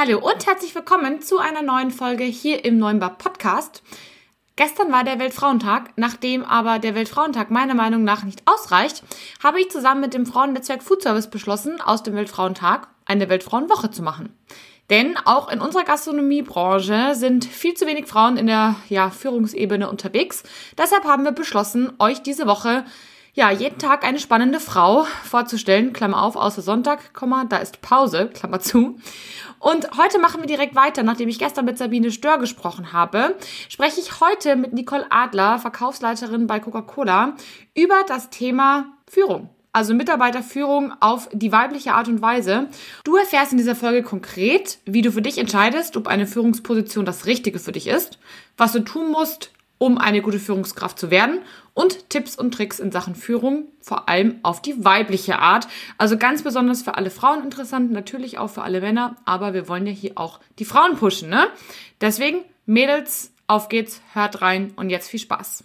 Hallo und herzlich willkommen zu einer neuen Folge hier im Neunbar Podcast. Gestern war der Weltfrauentag, nachdem aber der Weltfrauentag meiner Meinung nach nicht ausreicht, habe ich zusammen mit dem Frauennetzwerk Food Service beschlossen, aus dem Weltfrauentag eine Weltfrauenwoche zu machen. Denn auch in unserer Gastronomiebranche sind viel zu wenig Frauen in der ja, Führungsebene unterwegs. Deshalb haben wir beschlossen, euch diese Woche ja, jeden Tag eine spannende Frau vorzustellen, Klammer auf, außer Sonntag, Komma, da ist Pause, Klammer zu. Und heute machen wir direkt weiter. Nachdem ich gestern mit Sabine Stör gesprochen habe, spreche ich heute mit Nicole Adler, Verkaufsleiterin bei Coca-Cola, über das Thema Führung. Also Mitarbeiterführung auf die weibliche Art und Weise. Du erfährst in dieser Folge konkret, wie du für dich entscheidest, ob eine Führungsposition das Richtige für dich ist, was du tun musst, um eine gute Führungskraft zu werden und Tipps und Tricks in Sachen Führung, vor allem auf die weibliche Art. Also ganz besonders für alle Frauen interessant, natürlich auch für alle Männer, aber wir wollen ja hier auch die Frauen pushen, ne? Deswegen, Mädels, auf geht's, hört rein und jetzt viel Spaß.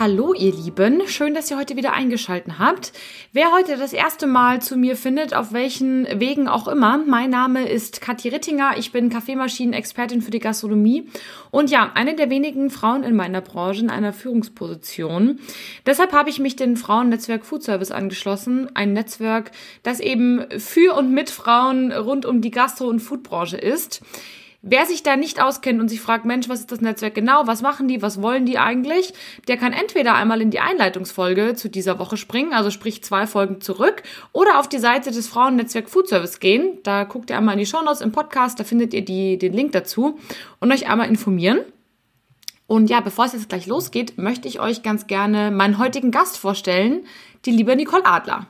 Hallo ihr Lieben, schön, dass ihr heute wieder eingeschalten habt. Wer heute das erste Mal zu mir findet, auf welchen Wegen auch immer, mein Name ist Kathi Rittinger, ich bin Kaffeemaschinen-Expertin für die Gastronomie und ja, eine der wenigen Frauen in meiner Branche in einer Führungsposition. Deshalb habe ich mich dem Frauennetzwerk Food Service angeschlossen, ein Netzwerk, das eben für und mit Frauen rund um die Gastro- und Foodbranche ist. Wer sich da nicht auskennt und sich fragt, Mensch, was ist das Netzwerk genau? Was machen die? Was wollen die eigentlich? Der kann entweder einmal in die Einleitungsfolge zu dieser Woche springen, also sprich zwei Folgen zurück, oder auf die Seite des Frauennetzwerk Food Service gehen. Da guckt ihr einmal in die Shownotes im Podcast, da findet ihr die, den Link dazu und euch einmal informieren. Und ja, bevor es jetzt gleich losgeht, möchte ich euch ganz gerne meinen heutigen Gast vorstellen, die liebe Nicole Adler.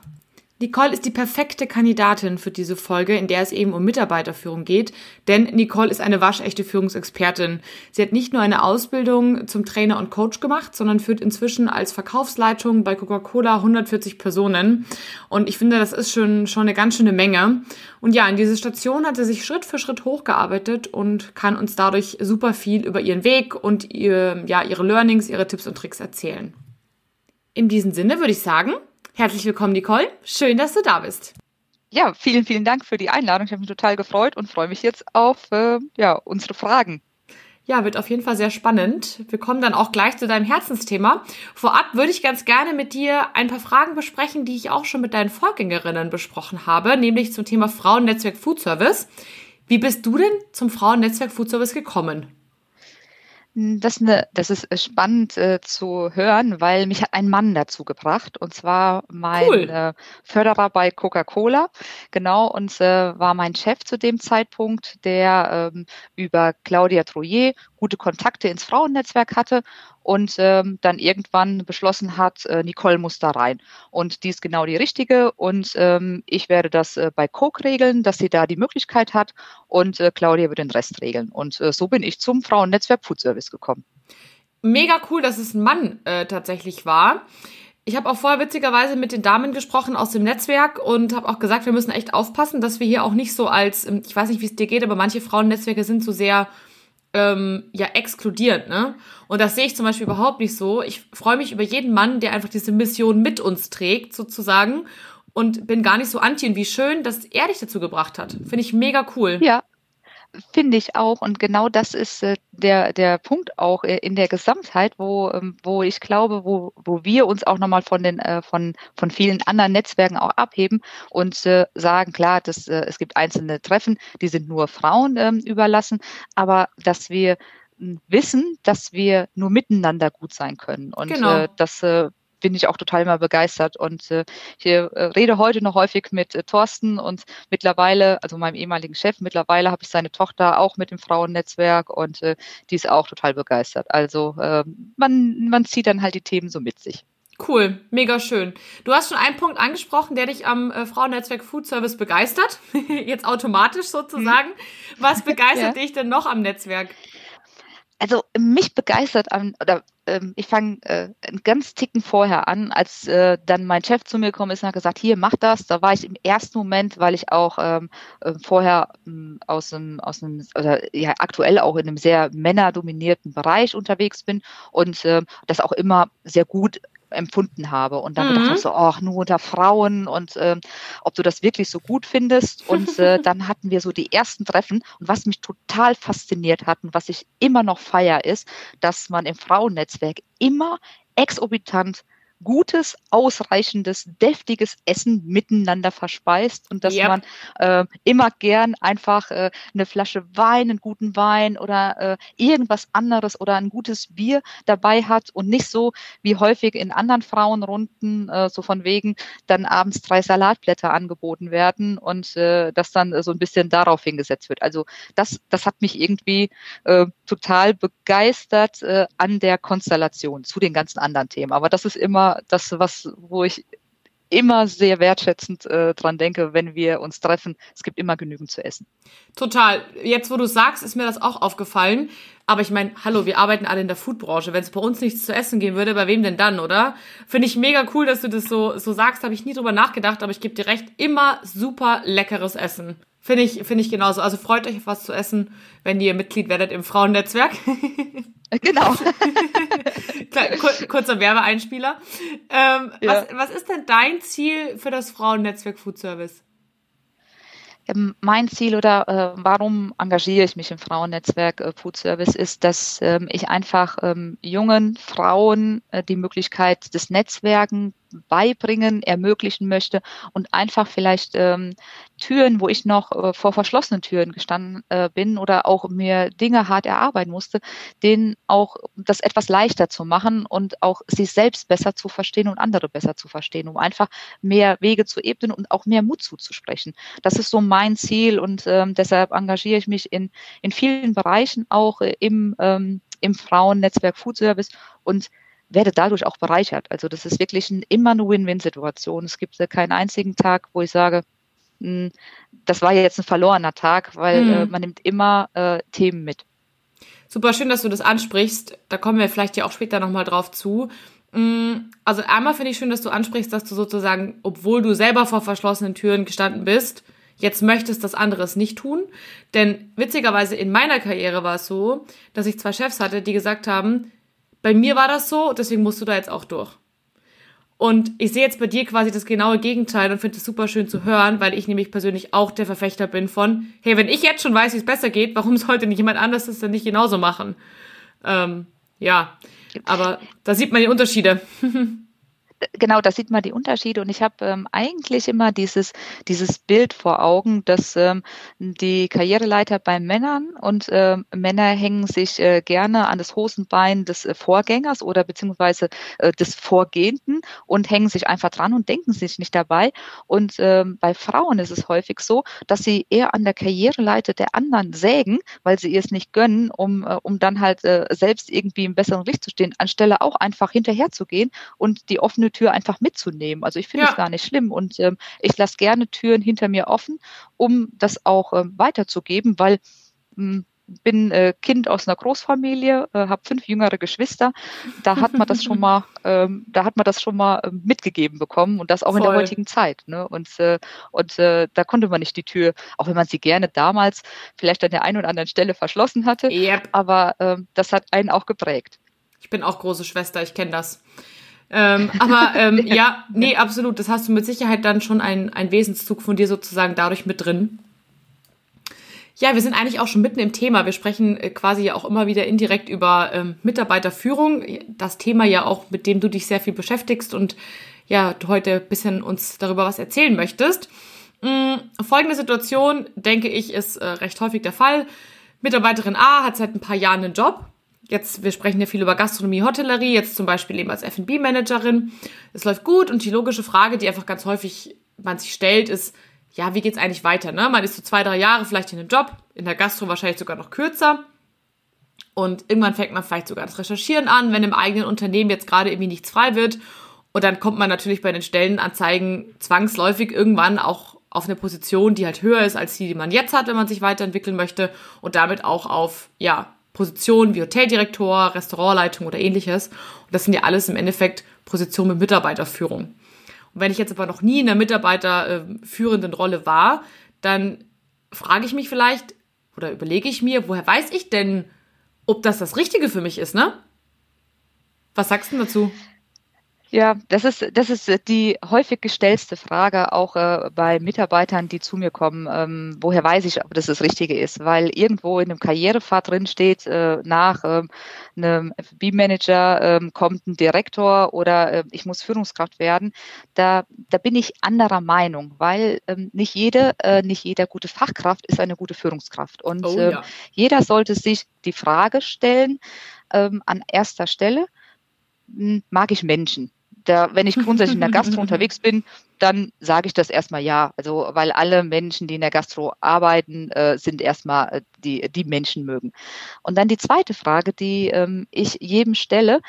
Nicole ist die perfekte Kandidatin für diese Folge, in der es eben um Mitarbeiterführung geht, denn Nicole ist eine waschechte Führungsexpertin. Sie hat nicht nur eine Ausbildung zum Trainer und Coach gemacht, sondern führt inzwischen als Verkaufsleitung bei Coca-Cola 140 Personen. Und ich finde, das ist schon, schon eine ganz schöne Menge. Und ja, in diese Station hat sie sich Schritt für Schritt hochgearbeitet und kann uns dadurch super viel über ihren Weg und ihr, ja, ihre Learnings, ihre Tipps und Tricks erzählen. In diesem Sinne würde ich sagen, Herzlich willkommen, Nicole. Schön, dass du da bist. Ja, vielen, vielen Dank für die Einladung. Ich habe mich total gefreut und freue mich jetzt auf äh, ja, unsere Fragen. Ja, wird auf jeden Fall sehr spannend. Wir kommen dann auch gleich zu deinem Herzensthema. Vorab würde ich ganz gerne mit dir ein paar Fragen besprechen, die ich auch schon mit deinen Vorgängerinnen besprochen habe, nämlich zum Thema Frauennetzwerk Food Service. Wie bist du denn zum Frauennetzwerk Food Service gekommen? Hm, das, ne, das ist äh, spannend äh, zu hören, weil mich hat ein Mann dazu gebracht. Und zwar mein cool. äh, Förderer bei Coca-Cola, genau, und äh, war mein Chef zu dem Zeitpunkt, der ähm, über Claudia Troyer gute Kontakte ins Frauennetzwerk hatte und ähm, dann irgendwann beschlossen hat, äh, Nicole muss da rein. Und die ist genau die richtige und ähm, ich werde das äh, bei Coke regeln, dass sie da die Möglichkeit hat und äh, Claudia wird den Rest regeln. Und äh, so bin ich zum Frauennetzwerk Food Service gekommen. Mega cool, dass es ein Mann äh, tatsächlich war. Ich habe auch vorher witzigerweise mit den Damen gesprochen aus dem Netzwerk und habe auch gesagt, wir müssen echt aufpassen, dass wir hier auch nicht so als, ähm, ich weiß nicht, wie es dir geht, aber manche Frauennetzwerke sind so sehr ähm, ja exkludiert, ne? Und das sehe ich zum Beispiel überhaupt nicht so. Ich freue mich über jeden Mann, der einfach diese Mission mit uns trägt, sozusagen. Und bin gar nicht so anti. Und wie schön, dass er dich dazu gebracht hat. Finde ich mega cool. Ja, Finde ich auch. Und genau das ist äh, der, der Punkt auch äh, in der Gesamtheit, wo, ähm, wo ich glaube, wo, wo wir uns auch nochmal von den, äh, von, von vielen anderen Netzwerken auch abheben und äh, sagen, klar, das, äh, es gibt einzelne Treffen, die sind nur Frauen ähm, überlassen, aber dass wir hm, wissen, dass wir nur miteinander gut sein können. Und genau. äh, das äh, bin ich auch total immer begeistert. Und äh, ich äh, rede heute noch häufig mit äh, Thorsten und mittlerweile, also meinem ehemaligen Chef, mittlerweile habe ich seine Tochter auch mit dem Frauennetzwerk und äh, die ist auch total begeistert. Also äh, man, man zieht dann halt die Themen so mit sich. Cool, mega schön. Du hast schon einen Punkt angesprochen, der dich am äh, Frauennetzwerk Food Service begeistert. Jetzt automatisch sozusagen. Was begeistert ja. dich denn noch am Netzwerk? Also mich begeistert an, oder ähm, ich fange äh, einen ganz Ticken vorher an, als äh, dann mein Chef zu mir gekommen ist und hat gesagt, hier, mach das. Da war ich im ersten Moment, weil ich auch ähm, äh, vorher ähm, aus einem, aus einem, oder ja, aktuell auch in einem sehr männerdominierten Bereich unterwegs bin und äh, das auch immer sehr gut empfunden habe. Und dann mhm. habe so, ach, nur unter Frauen und äh, ob du das wirklich so gut findest. Und äh, dann hatten wir so die ersten Treffen. Und was mich total fasziniert hat und was ich immer noch feier, ist, dass man im Frauennetzwerk immer exorbitant gutes, ausreichendes, deftiges Essen miteinander verspeist und dass yep. man äh, immer gern einfach äh, eine Flasche Wein, einen guten Wein oder äh, irgendwas anderes oder ein gutes Bier dabei hat und nicht so wie häufig in anderen Frauenrunden, äh, so von wegen dann abends drei Salatblätter angeboten werden und äh, das dann äh, so ein bisschen darauf hingesetzt wird. Also das, das hat mich irgendwie äh, total begeistert äh, an der Konstellation zu den ganzen anderen Themen. Aber das ist immer das, was, wo ich immer sehr wertschätzend äh, dran denke, wenn wir uns treffen. Es gibt immer genügend zu essen. Total. Jetzt, wo du sagst, ist mir das auch aufgefallen. Aber ich meine, hallo, wir arbeiten alle in der Foodbranche. Wenn es bei uns nichts zu essen geben würde, bei wem denn dann, oder? Finde ich mega cool, dass du das so, so sagst. Habe ich nie drüber nachgedacht, aber ich gebe dir recht. Immer super leckeres Essen. Finde ich, finde ich genauso. Also freut euch auf was zu essen, wenn ihr Mitglied werdet im Frauennetzwerk. genau. kurzer Werbeeinspieler. Ähm, ja. was, was ist denn dein Ziel für das Frauennetzwerk Food Service? Ähm, mein Ziel oder äh, warum engagiere ich mich im Frauennetzwerk äh, Food Service ist, dass ähm, ich einfach ähm, jungen Frauen äh, die Möglichkeit des Netzwerken beibringen, ermöglichen möchte und einfach vielleicht ähm, Türen, wo ich noch äh, vor verschlossenen Türen gestanden äh, bin oder auch mir Dinge hart erarbeiten musste, denen auch das etwas leichter zu machen und auch sich selbst besser zu verstehen und andere besser zu verstehen, um einfach mehr Wege zu ebnen und auch mehr Mut zuzusprechen. Das ist so mein Ziel und ähm, deshalb engagiere ich mich in, in vielen Bereichen auch äh, im, ähm, im Frauennetzwerk Food Service und werde dadurch auch bereichert. Also das ist wirklich ein, immer eine Win-Win-Situation. Es gibt keinen einzigen Tag, wo ich sage, hm, das war jetzt ein verlorener Tag, weil mhm. äh, man nimmt immer äh, Themen mit. Super schön, dass du das ansprichst. Da kommen wir vielleicht ja auch später nochmal drauf zu. Hm, also einmal finde ich schön, dass du ansprichst, dass du sozusagen, obwohl du selber vor verschlossenen Türen gestanden bist, jetzt möchtest das anderes nicht tun. Denn witzigerweise in meiner Karriere war es so, dass ich zwei Chefs hatte, die gesagt haben, bei mir war das so, deswegen musst du da jetzt auch durch. Und ich sehe jetzt bei dir quasi das genaue Gegenteil und finde es super schön zu hören, weil ich nämlich persönlich auch der Verfechter bin von, hey, wenn ich jetzt schon weiß, wie es besser geht, warum sollte nicht jemand anderes das dann nicht genauso machen? Ähm, ja, aber da sieht man die Unterschiede. genau, da sieht man die Unterschiede und ich habe ähm, eigentlich immer dieses, dieses Bild vor Augen, dass ähm, die Karriereleiter bei Männern und ähm, Männer hängen sich äh, gerne an das Hosenbein des äh, Vorgängers oder beziehungsweise äh, des Vorgehenden und hängen sich einfach dran und denken sich nicht dabei. Und ähm, bei Frauen ist es häufig so, dass sie eher an der Karriereleiter der anderen sägen, weil sie ihr es nicht gönnen, um, äh, um dann halt äh, selbst irgendwie im besseren Licht zu stehen, anstelle auch einfach hinterher zu gehen und die offene Tür einfach mitzunehmen. Also ich finde es gar nicht schlimm und ähm, ich lasse gerne Türen hinter mir offen, um das auch ähm, weiterzugeben, weil ähm, bin äh, Kind aus einer Großfamilie, äh, habe fünf jüngere Geschwister. Da hat man das schon mal, ähm, da hat man das schon mal ähm, mitgegeben bekommen und das auch Voll. in der heutigen Zeit. Ne? Und äh, und äh, da konnte man nicht die Tür, auch wenn man sie gerne damals vielleicht an der einen oder anderen Stelle verschlossen hatte. Yep. Aber ähm, das hat einen auch geprägt. Ich bin auch große Schwester, ich kenne das. Ähm, aber ähm, ja, nee, absolut. Das hast du mit Sicherheit dann schon ein, ein Wesenszug von dir sozusagen dadurch mit drin. Ja, wir sind eigentlich auch schon mitten im Thema. Wir sprechen äh, quasi ja auch immer wieder indirekt über ähm, Mitarbeiterführung. Das Thema ja auch, mit dem du dich sehr viel beschäftigst und ja, du heute ein bisschen uns darüber was erzählen möchtest. Mhm, folgende Situation, denke ich, ist äh, recht häufig der Fall. Mitarbeiterin A hat seit ein paar Jahren einen Job, jetzt, wir sprechen ja viel über Gastronomie, Hotellerie, jetzt zum Beispiel eben als F&B-Managerin. Es läuft gut und die logische Frage, die einfach ganz häufig man sich stellt, ist, ja, wie geht's eigentlich weiter? Ne? Man ist so zwei, drei Jahre vielleicht in einem Job, in der Gastro wahrscheinlich sogar noch kürzer. Und irgendwann fängt man vielleicht sogar das Recherchieren an, wenn im eigenen Unternehmen jetzt gerade irgendwie nichts frei wird. Und dann kommt man natürlich bei den Stellenanzeigen zwangsläufig irgendwann auch auf eine Position, die halt höher ist als die, die man jetzt hat, wenn man sich weiterentwickeln möchte und damit auch auf, ja, Positionen wie Hoteldirektor, Restaurantleitung oder ähnliches. Und das sind ja alles im Endeffekt Positionen mit Mitarbeiterführung. Und wenn ich jetzt aber noch nie in einer mitarbeiterführenden Rolle war, dann frage ich mich vielleicht oder überlege ich mir, woher weiß ich denn, ob das das Richtige für mich ist, ne? Was sagst du dazu? Ja, das ist, das ist die häufig gestellte Frage auch äh, bei Mitarbeitern, die zu mir kommen. Ähm, woher weiß ich, ob das das Richtige ist? Weil irgendwo in einem Karrierepfad drin steht, äh, nach äh, einem FB-Manager ähm, kommt ein Direktor oder äh, ich muss Führungskraft werden. Da, da bin ich anderer Meinung, weil ähm, nicht jede, äh, nicht jeder gute Fachkraft ist eine gute Führungskraft. Und oh, ähm, ja. jeder sollte sich die Frage stellen, an erster Stelle, hm, mag ich Menschen? Da, wenn ich grundsätzlich in der Gastro unterwegs bin, dann sage ich das erstmal ja. Also, weil alle Menschen, die in der Gastro arbeiten, äh, sind erstmal äh, die, die Menschen mögen. Und dann die zweite Frage, die ähm, ich jedem stelle,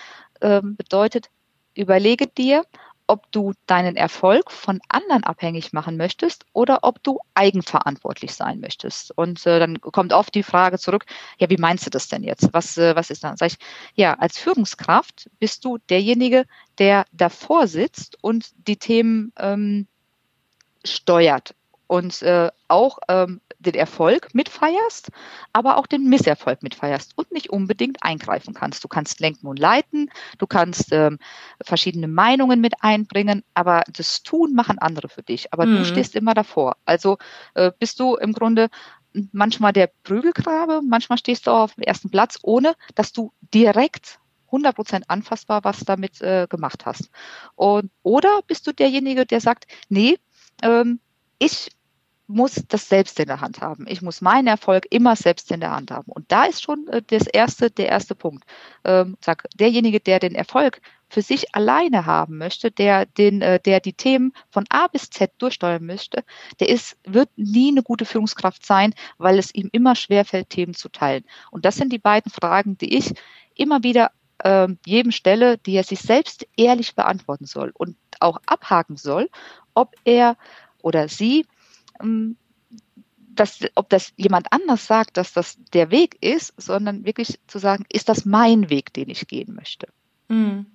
ähm, bedeutet, überlege dir, ob du deinen Erfolg von anderen abhängig machen möchtest oder ob du eigenverantwortlich sein möchtest. Und äh, dann kommt oft die Frage zurück, ja, wie meinst du das denn jetzt? Was, äh, was ist dann? Sag ich, ja, als Führungskraft bist du derjenige, der davor sitzt und die Themen ähm, steuert und äh, auch ähm, den Erfolg mitfeierst, aber auch den Misserfolg mitfeierst und nicht unbedingt eingreifen kannst. Du kannst lenken und leiten, du kannst ähm, verschiedene Meinungen mit einbringen, aber das Tun machen andere für dich. Aber mhm. du stehst immer davor. Also äh, bist du im Grunde manchmal der Prügelgrabe, manchmal stehst du auf dem ersten Platz, ohne dass du direkt 100% anfassbar was damit äh, gemacht hast. Und, oder bist du derjenige, der sagt, nee, ähm, ich muss das selbst in der Hand haben. Ich muss meinen Erfolg immer selbst in der Hand haben. Und da ist schon äh, das erste, der erste Punkt. Ähm, derjenige, der den Erfolg für sich alleine haben möchte, der den, äh, der die Themen von A bis Z durchsteuern möchte, der ist, wird nie eine gute Führungskraft sein, weil es ihm immer schwerfällt, Themen zu teilen. Und das sind die beiden Fragen, die ich immer wieder äh, jedem stelle, die er sich selbst ehrlich beantworten soll und auch abhaken soll, ob er oder sie ähm, dass, ob das jemand anders sagt, dass das der Weg ist, sondern wirklich zu sagen, ist das mein Weg, den ich gehen möchte. Mhm.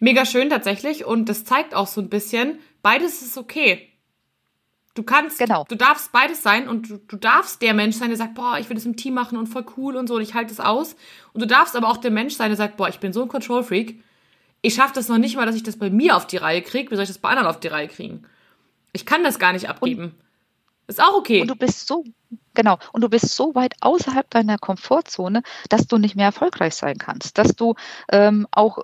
Mega schön tatsächlich und das zeigt auch so ein bisschen, beides ist okay. Du kannst, genau. du darfst beides sein und du, du darfst der Mensch sein, der sagt, boah, ich will das im Team machen und voll cool und so und ich halte es aus. Und du darfst aber auch der Mensch sein, der sagt, boah, ich bin so ein Control Freak. Ich schaffe das noch nicht mal, dass ich das bei mir auf die Reihe kriege. Wie soll ich das bei anderen auf die Reihe kriegen? Ich kann das gar nicht abgeben. Und ist auch okay. Und du bist so, genau, und du bist so weit außerhalb deiner Komfortzone, dass du nicht mehr erfolgreich sein kannst. Dass du ähm, auch,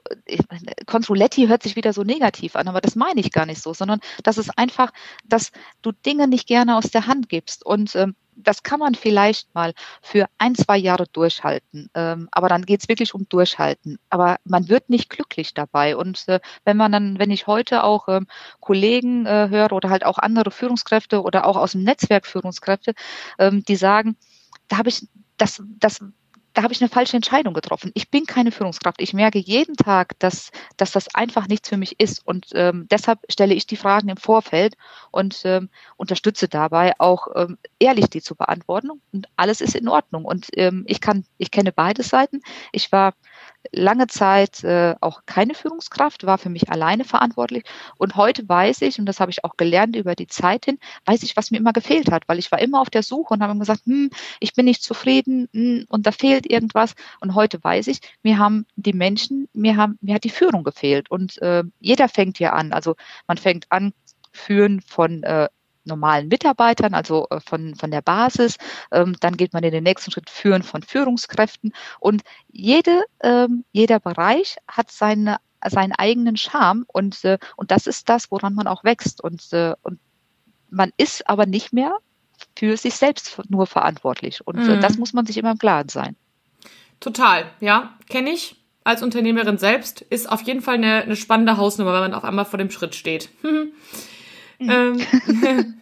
Controletti hört sich wieder so negativ an, aber das meine ich gar nicht so, sondern das ist einfach, dass du Dinge nicht gerne aus der Hand gibst. Und ähm, das kann man vielleicht mal für ein, zwei Jahre durchhalten. Ähm, aber dann geht es wirklich um Durchhalten. Aber man wird nicht glücklich dabei. Und äh, wenn man dann, wenn ich heute auch ähm, Kollegen äh, höre oder halt auch andere Führungskräfte oder auch aus dem Netzwerk Führungskräfte, ähm, die sagen, da habe ich das, das da habe ich eine falsche Entscheidung getroffen. Ich bin keine Führungskraft. Ich merke jeden Tag, dass, dass das einfach nichts für mich ist. Und ähm, deshalb stelle ich die Fragen im Vorfeld und ähm, unterstütze dabei auch ähm, ehrlich die zu beantworten. Und alles ist in Ordnung. Und ähm, ich kann, ich kenne beide Seiten. Ich war lange Zeit äh, auch keine Führungskraft, war für mich alleine verantwortlich. Und heute weiß ich, und das habe ich auch gelernt über die Zeit hin, weiß ich, was mir immer gefehlt hat, weil ich war immer auf der Suche und habe gesagt, hm, ich bin nicht zufrieden hm, und da fehlt irgendwas. Und heute weiß ich, mir haben die Menschen, mir haben, mir hat die Führung gefehlt. Und äh, jeder fängt hier an. Also man fängt an, führen von äh, normalen Mitarbeitern, also äh, von, von der Basis. Ähm, dann geht man in den nächsten Schritt Führen von Führungskräften. Und jede, ähm, jeder Bereich hat seine, seinen eigenen Charme und, äh, und das ist das, woran man auch wächst. Und, äh, und man ist aber nicht mehr für sich selbst nur verantwortlich. Und mhm. das muss man sich immer im Klaren sein. Total, ja, kenne ich. Als Unternehmerin selbst ist auf jeden Fall eine, eine spannende Hausnummer, wenn man auf einmal vor dem Schritt steht. ähm,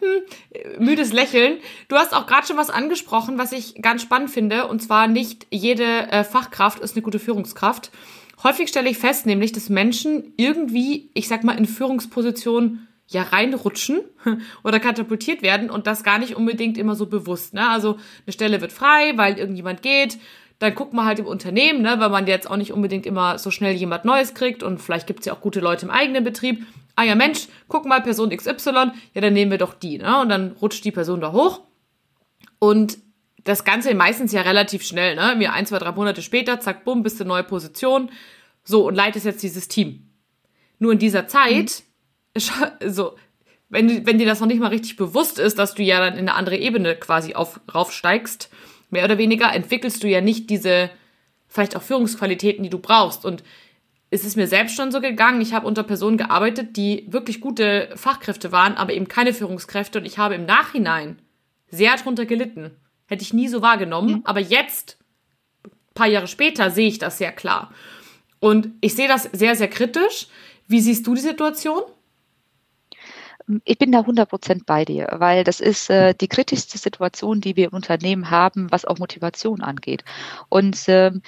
müdes Lächeln. Du hast auch gerade schon was angesprochen, was ich ganz spannend finde, und zwar nicht jede äh, Fachkraft ist eine gute Führungskraft. Häufig stelle ich fest, nämlich, dass Menschen irgendwie, ich sag mal, in Führungspositionen ja reinrutschen oder katapultiert werden und das gar nicht unbedingt immer so bewusst. Ne? Also eine Stelle wird frei, weil irgendjemand geht. dann guckt man halt im Unternehmen, ne, weil man jetzt auch nicht unbedingt immer so schnell jemand Neues kriegt und vielleicht gibt's ja auch gute Leute im eigenen Betrieb. Ah ja, Mensch, guck mal, Person XY, ja, dann nehmen wir doch die, ne? Und dann rutscht die Person da hoch. Und das Ganze meistens ja relativ schnell, ne? Mir ein, zwei, drei Monate später, zack, bumm, bist du neue Position. So, und leitest jetzt dieses Team. Nur in dieser Zeit, mhm. so, wenn, wenn dir das noch nicht mal richtig bewusst ist, dass du ja dann in eine andere Ebene quasi auf, raufsteigst, mehr oder weniger, entwickelst du ja nicht diese vielleicht auch Führungsqualitäten, die du brauchst. Und es ist mir selbst schon so gegangen, ich habe unter Personen gearbeitet, die wirklich gute Fachkräfte waren, aber eben keine Führungskräfte. Und ich habe im Nachhinein sehr drunter gelitten. Hätte ich nie so wahrgenommen. Mhm. Aber jetzt, paar Jahre später, sehe ich das sehr klar. Und ich sehe das sehr, sehr kritisch. Wie siehst du die Situation? Ich bin da 100 Prozent bei dir, weil das ist äh, die kritischste Situation, die wir im Unternehmen haben, was auch Motivation angeht. Und ähm,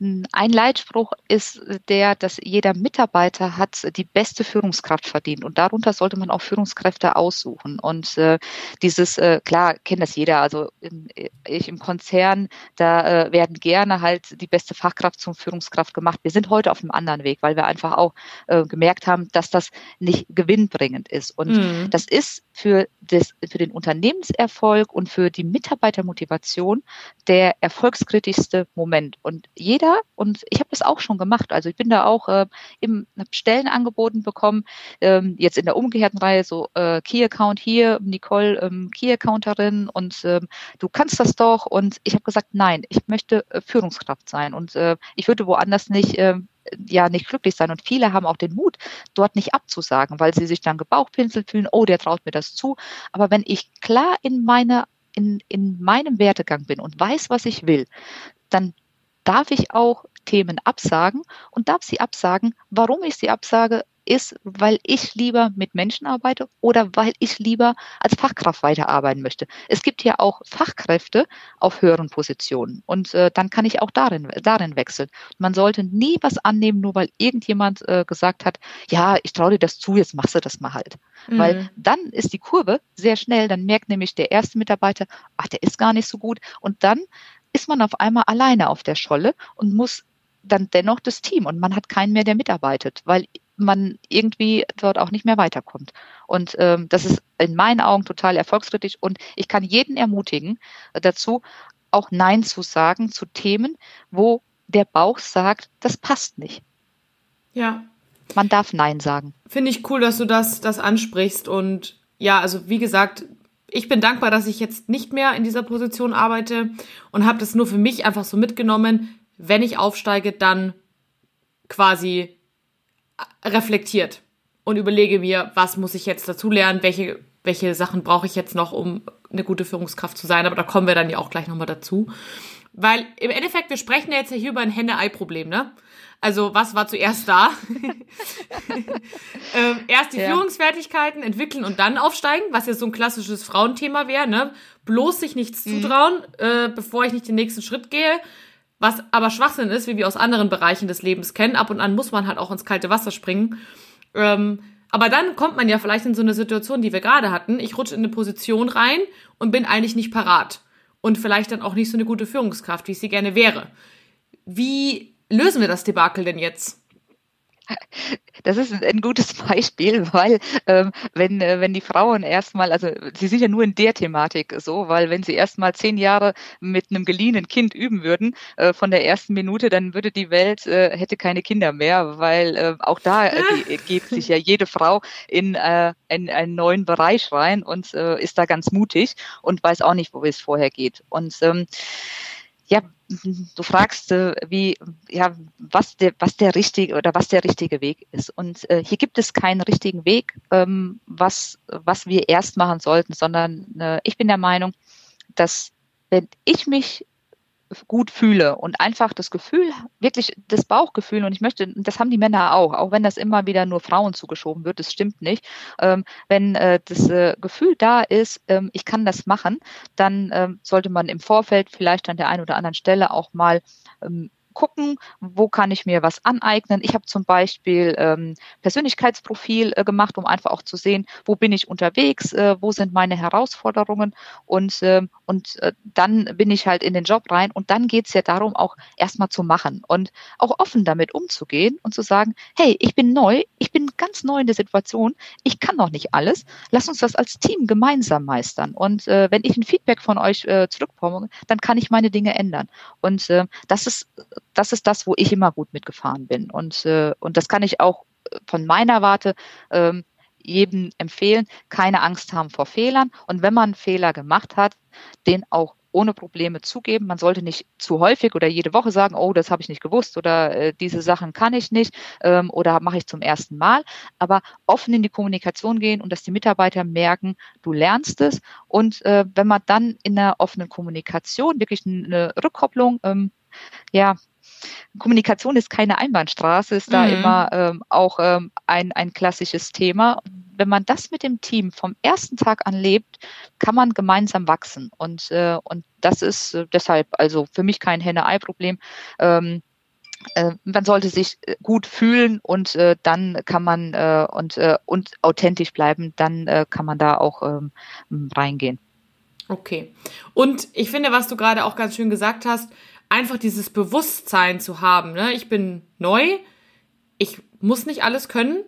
ein Leitspruch ist der, dass jeder Mitarbeiter hat die beste Führungskraft verdient und darunter sollte man auch Führungskräfte aussuchen. Und äh, dieses, äh, klar, kennt das jeder, also in, ich im Konzern, da äh, werden gerne halt die beste Fachkraft zum Führungskraft gemacht. Wir sind heute auf einem anderen Weg, weil wir einfach auch äh, gemerkt haben, dass das nicht gewinnbringend ist. Und mhm. das ist für, das, für den Unternehmenserfolg und für die Mitarbeitermotivation der erfolgskritischste Moment. Und jeder, und ich habe das auch schon gemacht, also ich bin da auch äh, im Stellen angeboten bekommen, ähm, jetzt in der umgekehrten Reihe so äh, Key Account hier, Nicole ähm, Key Accounterin und ähm, du kannst das doch. Und ich habe gesagt, nein, ich möchte äh, Führungskraft sein und äh, ich würde woanders nicht äh, ja nicht glücklich sein. Und viele haben auch den Mut, dort nicht abzusagen, weil sie sich dann gebauchpinselt fühlen, oh, der traut mir das zu. Aber wenn ich klar in meiner in, in meinem Wertegang bin und weiß, was ich will, dann darf ich auch Themen absagen und darf sie absagen. Warum ich sie absage, ist, weil ich lieber mit Menschen arbeite oder weil ich lieber als Fachkraft weiterarbeiten möchte. Es gibt ja auch Fachkräfte auf höheren Positionen und äh, dann kann ich auch darin, darin wechseln. Man sollte nie was annehmen, nur weil irgendjemand äh, gesagt hat, ja, ich traue dir das zu, jetzt machst du das mal halt. Mhm. Weil dann ist die Kurve sehr schnell, dann merkt nämlich der erste Mitarbeiter, ach, der ist gar nicht so gut und dann ist man auf einmal alleine auf der Scholle und muss dann dennoch das Team und man hat keinen mehr, der mitarbeitet, weil man irgendwie dort auch nicht mehr weiterkommt. Und ähm, das ist in meinen Augen total erfolgskritisch und ich kann jeden ermutigen äh, dazu, auch Nein zu sagen zu Themen, wo der Bauch sagt, das passt nicht. Ja. Man darf Nein sagen. Finde ich cool, dass du das, das ansprichst. Und ja, also wie gesagt, ich bin dankbar, dass ich jetzt nicht mehr in dieser Position arbeite und habe das nur für mich einfach so mitgenommen. Wenn ich aufsteige, dann quasi reflektiert und überlege mir, was muss ich jetzt dazu lernen, welche, welche Sachen brauche ich jetzt noch, um eine gute Führungskraft zu sein. Aber da kommen wir dann ja auch gleich nochmal dazu. Weil im Endeffekt, wir sprechen ja jetzt hier über ein Henne-Ei-Problem, ne? Also was war zuerst da? ähm, erst die ja. Führungsfertigkeiten entwickeln und dann aufsteigen, was ja so ein klassisches Frauenthema wäre, ne? Bloß sich nichts mhm. zutrauen, äh, bevor ich nicht den nächsten Schritt gehe. Was aber Schwachsinn ist, wie wir aus anderen Bereichen des Lebens kennen. Ab und an muss man halt auch ins kalte Wasser springen. Ähm, aber dann kommt man ja vielleicht in so eine Situation, die wir gerade hatten. Ich rutsche in eine Position rein und bin eigentlich nicht parat. Und vielleicht dann auch nicht so eine gute Führungskraft, wie ich sie gerne wäre. Wie lösen wir das Debakel denn jetzt? Das ist ein gutes Beispiel, weil ähm, wenn, äh, wenn die Frauen erstmal, also sie sind ja nur in der Thematik so, weil wenn sie erstmal zehn Jahre mit einem geliehenen Kind üben würden, äh, von der ersten Minute, dann würde die Welt, äh, hätte keine Kinder mehr, weil äh, auch da äh, geht sich ja jede Frau in, äh, in einen neuen Bereich rein und äh, ist da ganz mutig und weiß auch nicht, wo es vorher geht. Und ähm, ja, du fragst, äh, wie, ja, was der, was der richtige oder was der richtige Weg ist. Und äh, hier gibt es keinen richtigen Weg, ähm, was, was wir erst machen sollten, sondern äh, ich bin der Meinung, dass wenn ich mich gut fühle und einfach das Gefühl, wirklich das Bauchgefühl, und ich möchte, das haben die Männer auch, auch wenn das immer wieder nur Frauen zugeschoben wird, das stimmt nicht. Ähm, wenn äh, das äh, Gefühl da ist, ähm, ich kann das machen, dann ähm, sollte man im Vorfeld vielleicht an der einen oder anderen Stelle auch mal ähm, gucken, wo kann ich mir was aneignen. Ich habe zum Beispiel ähm, Persönlichkeitsprofil äh, gemacht, um einfach auch zu sehen, wo bin ich unterwegs, äh, wo sind meine Herausforderungen und, äh, und dann bin ich halt in den Job rein und dann geht es ja darum, auch erstmal zu machen und auch offen damit umzugehen und zu sagen, hey, ich bin neu, ich bin ganz neu in der Situation, ich kann noch nicht alles, lass uns das als Team gemeinsam meistern und äh, wenn ich ein Feedback von euch äh, zurückbekomme, dann kann ich meine Dinge ändern und äh, das ist das ist das, wo ich immer gut mitgefahren bin und äh, und das kann ich auch von meiner Warte ähm, jedem empfehlen, keine Angst haben vor Fehlern und wenn man einen Fehler gemacht hat, den auch ohne Probleme zugeben. Man sollte nicht zu häufig oder jede Woche sagen, oh, das habe ich nicht gewusst oder äh, diese Sachen kann ich nicht ähm, oder mache ich zum ersten Mal. Aber offen in die Kommunikation gehen und dass die Mitarbeiter merken, du lernst es. Und äh, wenn man dann in einer offenen Kommunikation wirklich eine Rückkopplung ähm, ja, Kommunikation ist keine Einbahnstraße, ist da mhm. immer ähm, auch ähm, ein, ein klassisches Thema. Wenn man das mit dem Team vom ersten Tag an lebt, kann man gemeinsam wachsen. Und, äh, und das ist äh, deshalb also für mich kein Henne-Ei-Problem. Ähm, äh, man sollte sich äh, gut fühlen und äh, dann kann man äh, und, äh, und authentisch bleiben, dann kann man da auch ähm, reingehen. Okay. Und ich finde, was du gerade auch ganz schön gesagt hast, einfach dieses Bewusstsein zu haben. Ne? Ich bin neu, ich muss nicht alles können,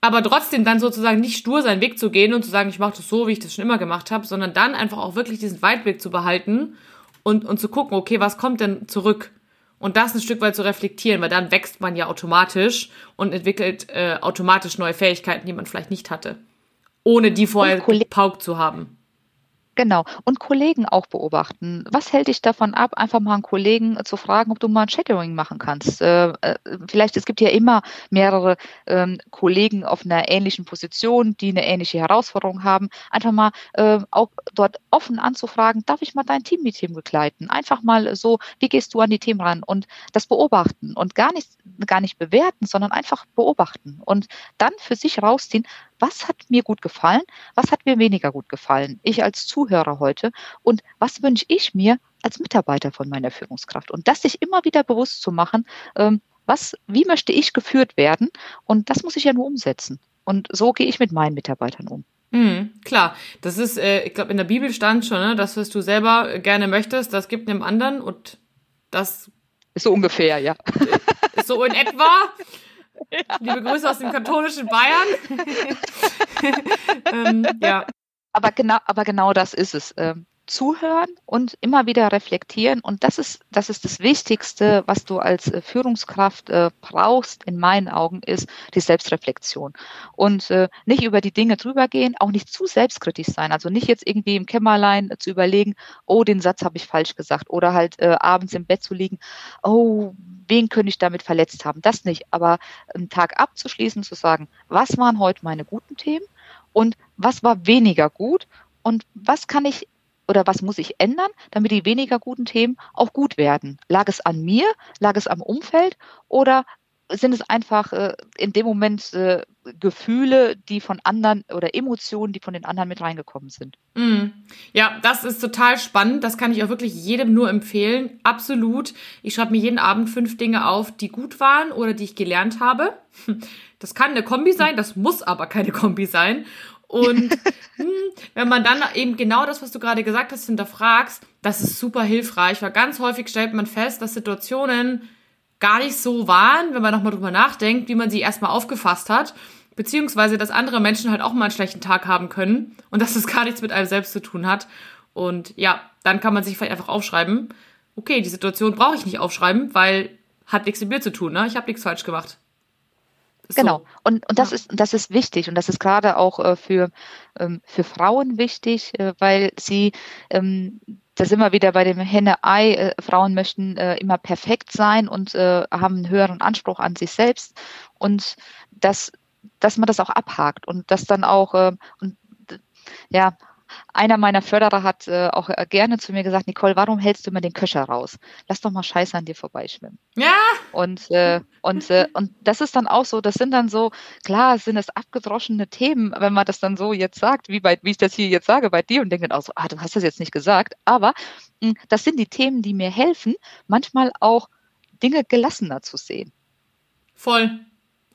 aber trotzdem dann sozusagen nicht stur seinen Weg zu gehen und zu sagen, ich mache das so, wie ich das schon immer gemacht habe, sondern dann einfach auch wirklich diesen Weitblick zu behalten und, und zu gucken, okay, was kommt denn zurück? Und das ein Stück weit zu reflektieren, weil dann wächst man ja automatisch und entwickelt äh, automatisch neue Fähigkeiten, die man vielleicht nicht hatte. Ohne die vorher gepaukt zu haben. Genau. Und Kollegen auch beobachten. Was hält dich davon ab, einfach mal einen Kollegen zu fragen, ob du mal ein Shadowing machen kannst? Äh, äh, vielleicht, es gibt ja immer mehrere ähm, Kollegen auf einer ähnlichen Position, die eine ähnliche Herausforderung haben. Einfach mal äh, auch dort offen anzufragen, darf ich mal dein Teammeeting begleiten? Einfach mal so, wie gehst du an die Themen ran? Und das beobachten und gar nicht, gar nicht bewerten, sondern einfach beobachten und dann für sich rausziehen, was hat mir gut gefallen, was hat mir weniger gut gefallen, ich als Zuhörer heute. Und was wünsche ich mir als Mitarbeiter von meiner Führungskraft? Und das sich immer wieder bewusst zu machen, ähm, was, wie möchte ich geführt werden? Und das muss ich ja nur umsetzen. Und so gehe ich mit meinen Mitarbeitern um. Mhm, klar, das ist, äh, ich glaube, in der Bibel stand schon, ne, das, was du selber gerne möchtest, das gibt einem anderen und das ist so ungefähr, ja. So in etwa. Ja. Liebe Grüße aus dem katholischen Bayern. ähm, ja. Aber genau, aber genau das ist es. Ähm, zuhören und immer wieder reflektieren. Und das ist, das ist das Wichtigste, was du als äh, Führungskraft äh, brauchst, in meinen Augen, ist die Selbstreflexion. Und äh, nicht über die Dinge drüber gehen, auch nicht zu selbstkritisch sein. Also nicht jetzt irgendwie im Kämmerlein zu überlegen, oh, den Satz habe ich falsch gesagt. Oder halt abends im Bett zu liegen, oh, wen könnte ich damit verletzt haben? Das nicht. Aber einen Tag abzuschließen, zu sagen, was waren heute meine guten Themen? Und was war weniger gut? Und was kann ich oder was muss ich ändern, damit die weniger guten Themen auch gut werden? Lag es an mir? Lag es am Umfeld? Oder sind es einfach äh, in dem Moment äh, Gefühle, die von anderen oder Emotionen, die von den anderen mit reingekommen sind. Mm. Ja, das ist total spannend. Das kann ich auch wirklich jedem nur empfehlen. Absolut. Ich schreibe mir jeden Abend fünf Dinge auf, die gut waren oder die ich gelernt habe. Das kann eine Kombi sein, das muss aber keine Kombi sein. Und hm, wenn man dann eben genau das, was du gerade gesagt hast, hinterfragst, das ist super hilfreich, weil ganz häufig stellt man fest, dass Situationen gar nicht so waren, wenn man nochmal drüber nachdenkt, wie man sie erstmal aufgefasst hat. Beziehungsweise, dass andere Menschen halt auch mal einen schlechten Tag haben können und dass es gar nichts mit einem selbst zu tun hat. Und ja, dann kann man sich vielleicht einfach aufschreiben, okay, die Situation brauche ich nicht aufschreiben, weil hat nichts mit mir zu tun, ne? Ich habe nichts falsch gemacht. Genau. Und, und das ja. ist das ist wichtig und das ist gerade auch äh, für, ähm, für Frauen wichtig, äh, weil sie ähm, da sind wir wieder bei dem Henne-Ei. Äh, Frauen möchten äh, immer perfekt sein und äh, haben einen höheren Anspruch an sich selbst. Und das, dass man das auch abhakt und das dann auch, äh, und, ja, einer meiner Förderer hat äh, auch äh, gerne zu mir gesagt, Nicole, warum hältst du immer den Köcher raus? Lass doch mal Scheiße an dir vorbeischwimmen. Ja. Und, äh, und, äh, und das ist dann auch so, das sind dann so, klar, sind es abgedroschene Themen, wenn man das dann so jetzt sagt, wie, bei, wie ich das hier jetzt sage bei dir und denke dann auch so, ah, du hast das jetzt nicht gesagt. Aber mh, hm, das sind die Themen, die mir helfen, manchmal auch Dinge gelassener zu sehen. Voll.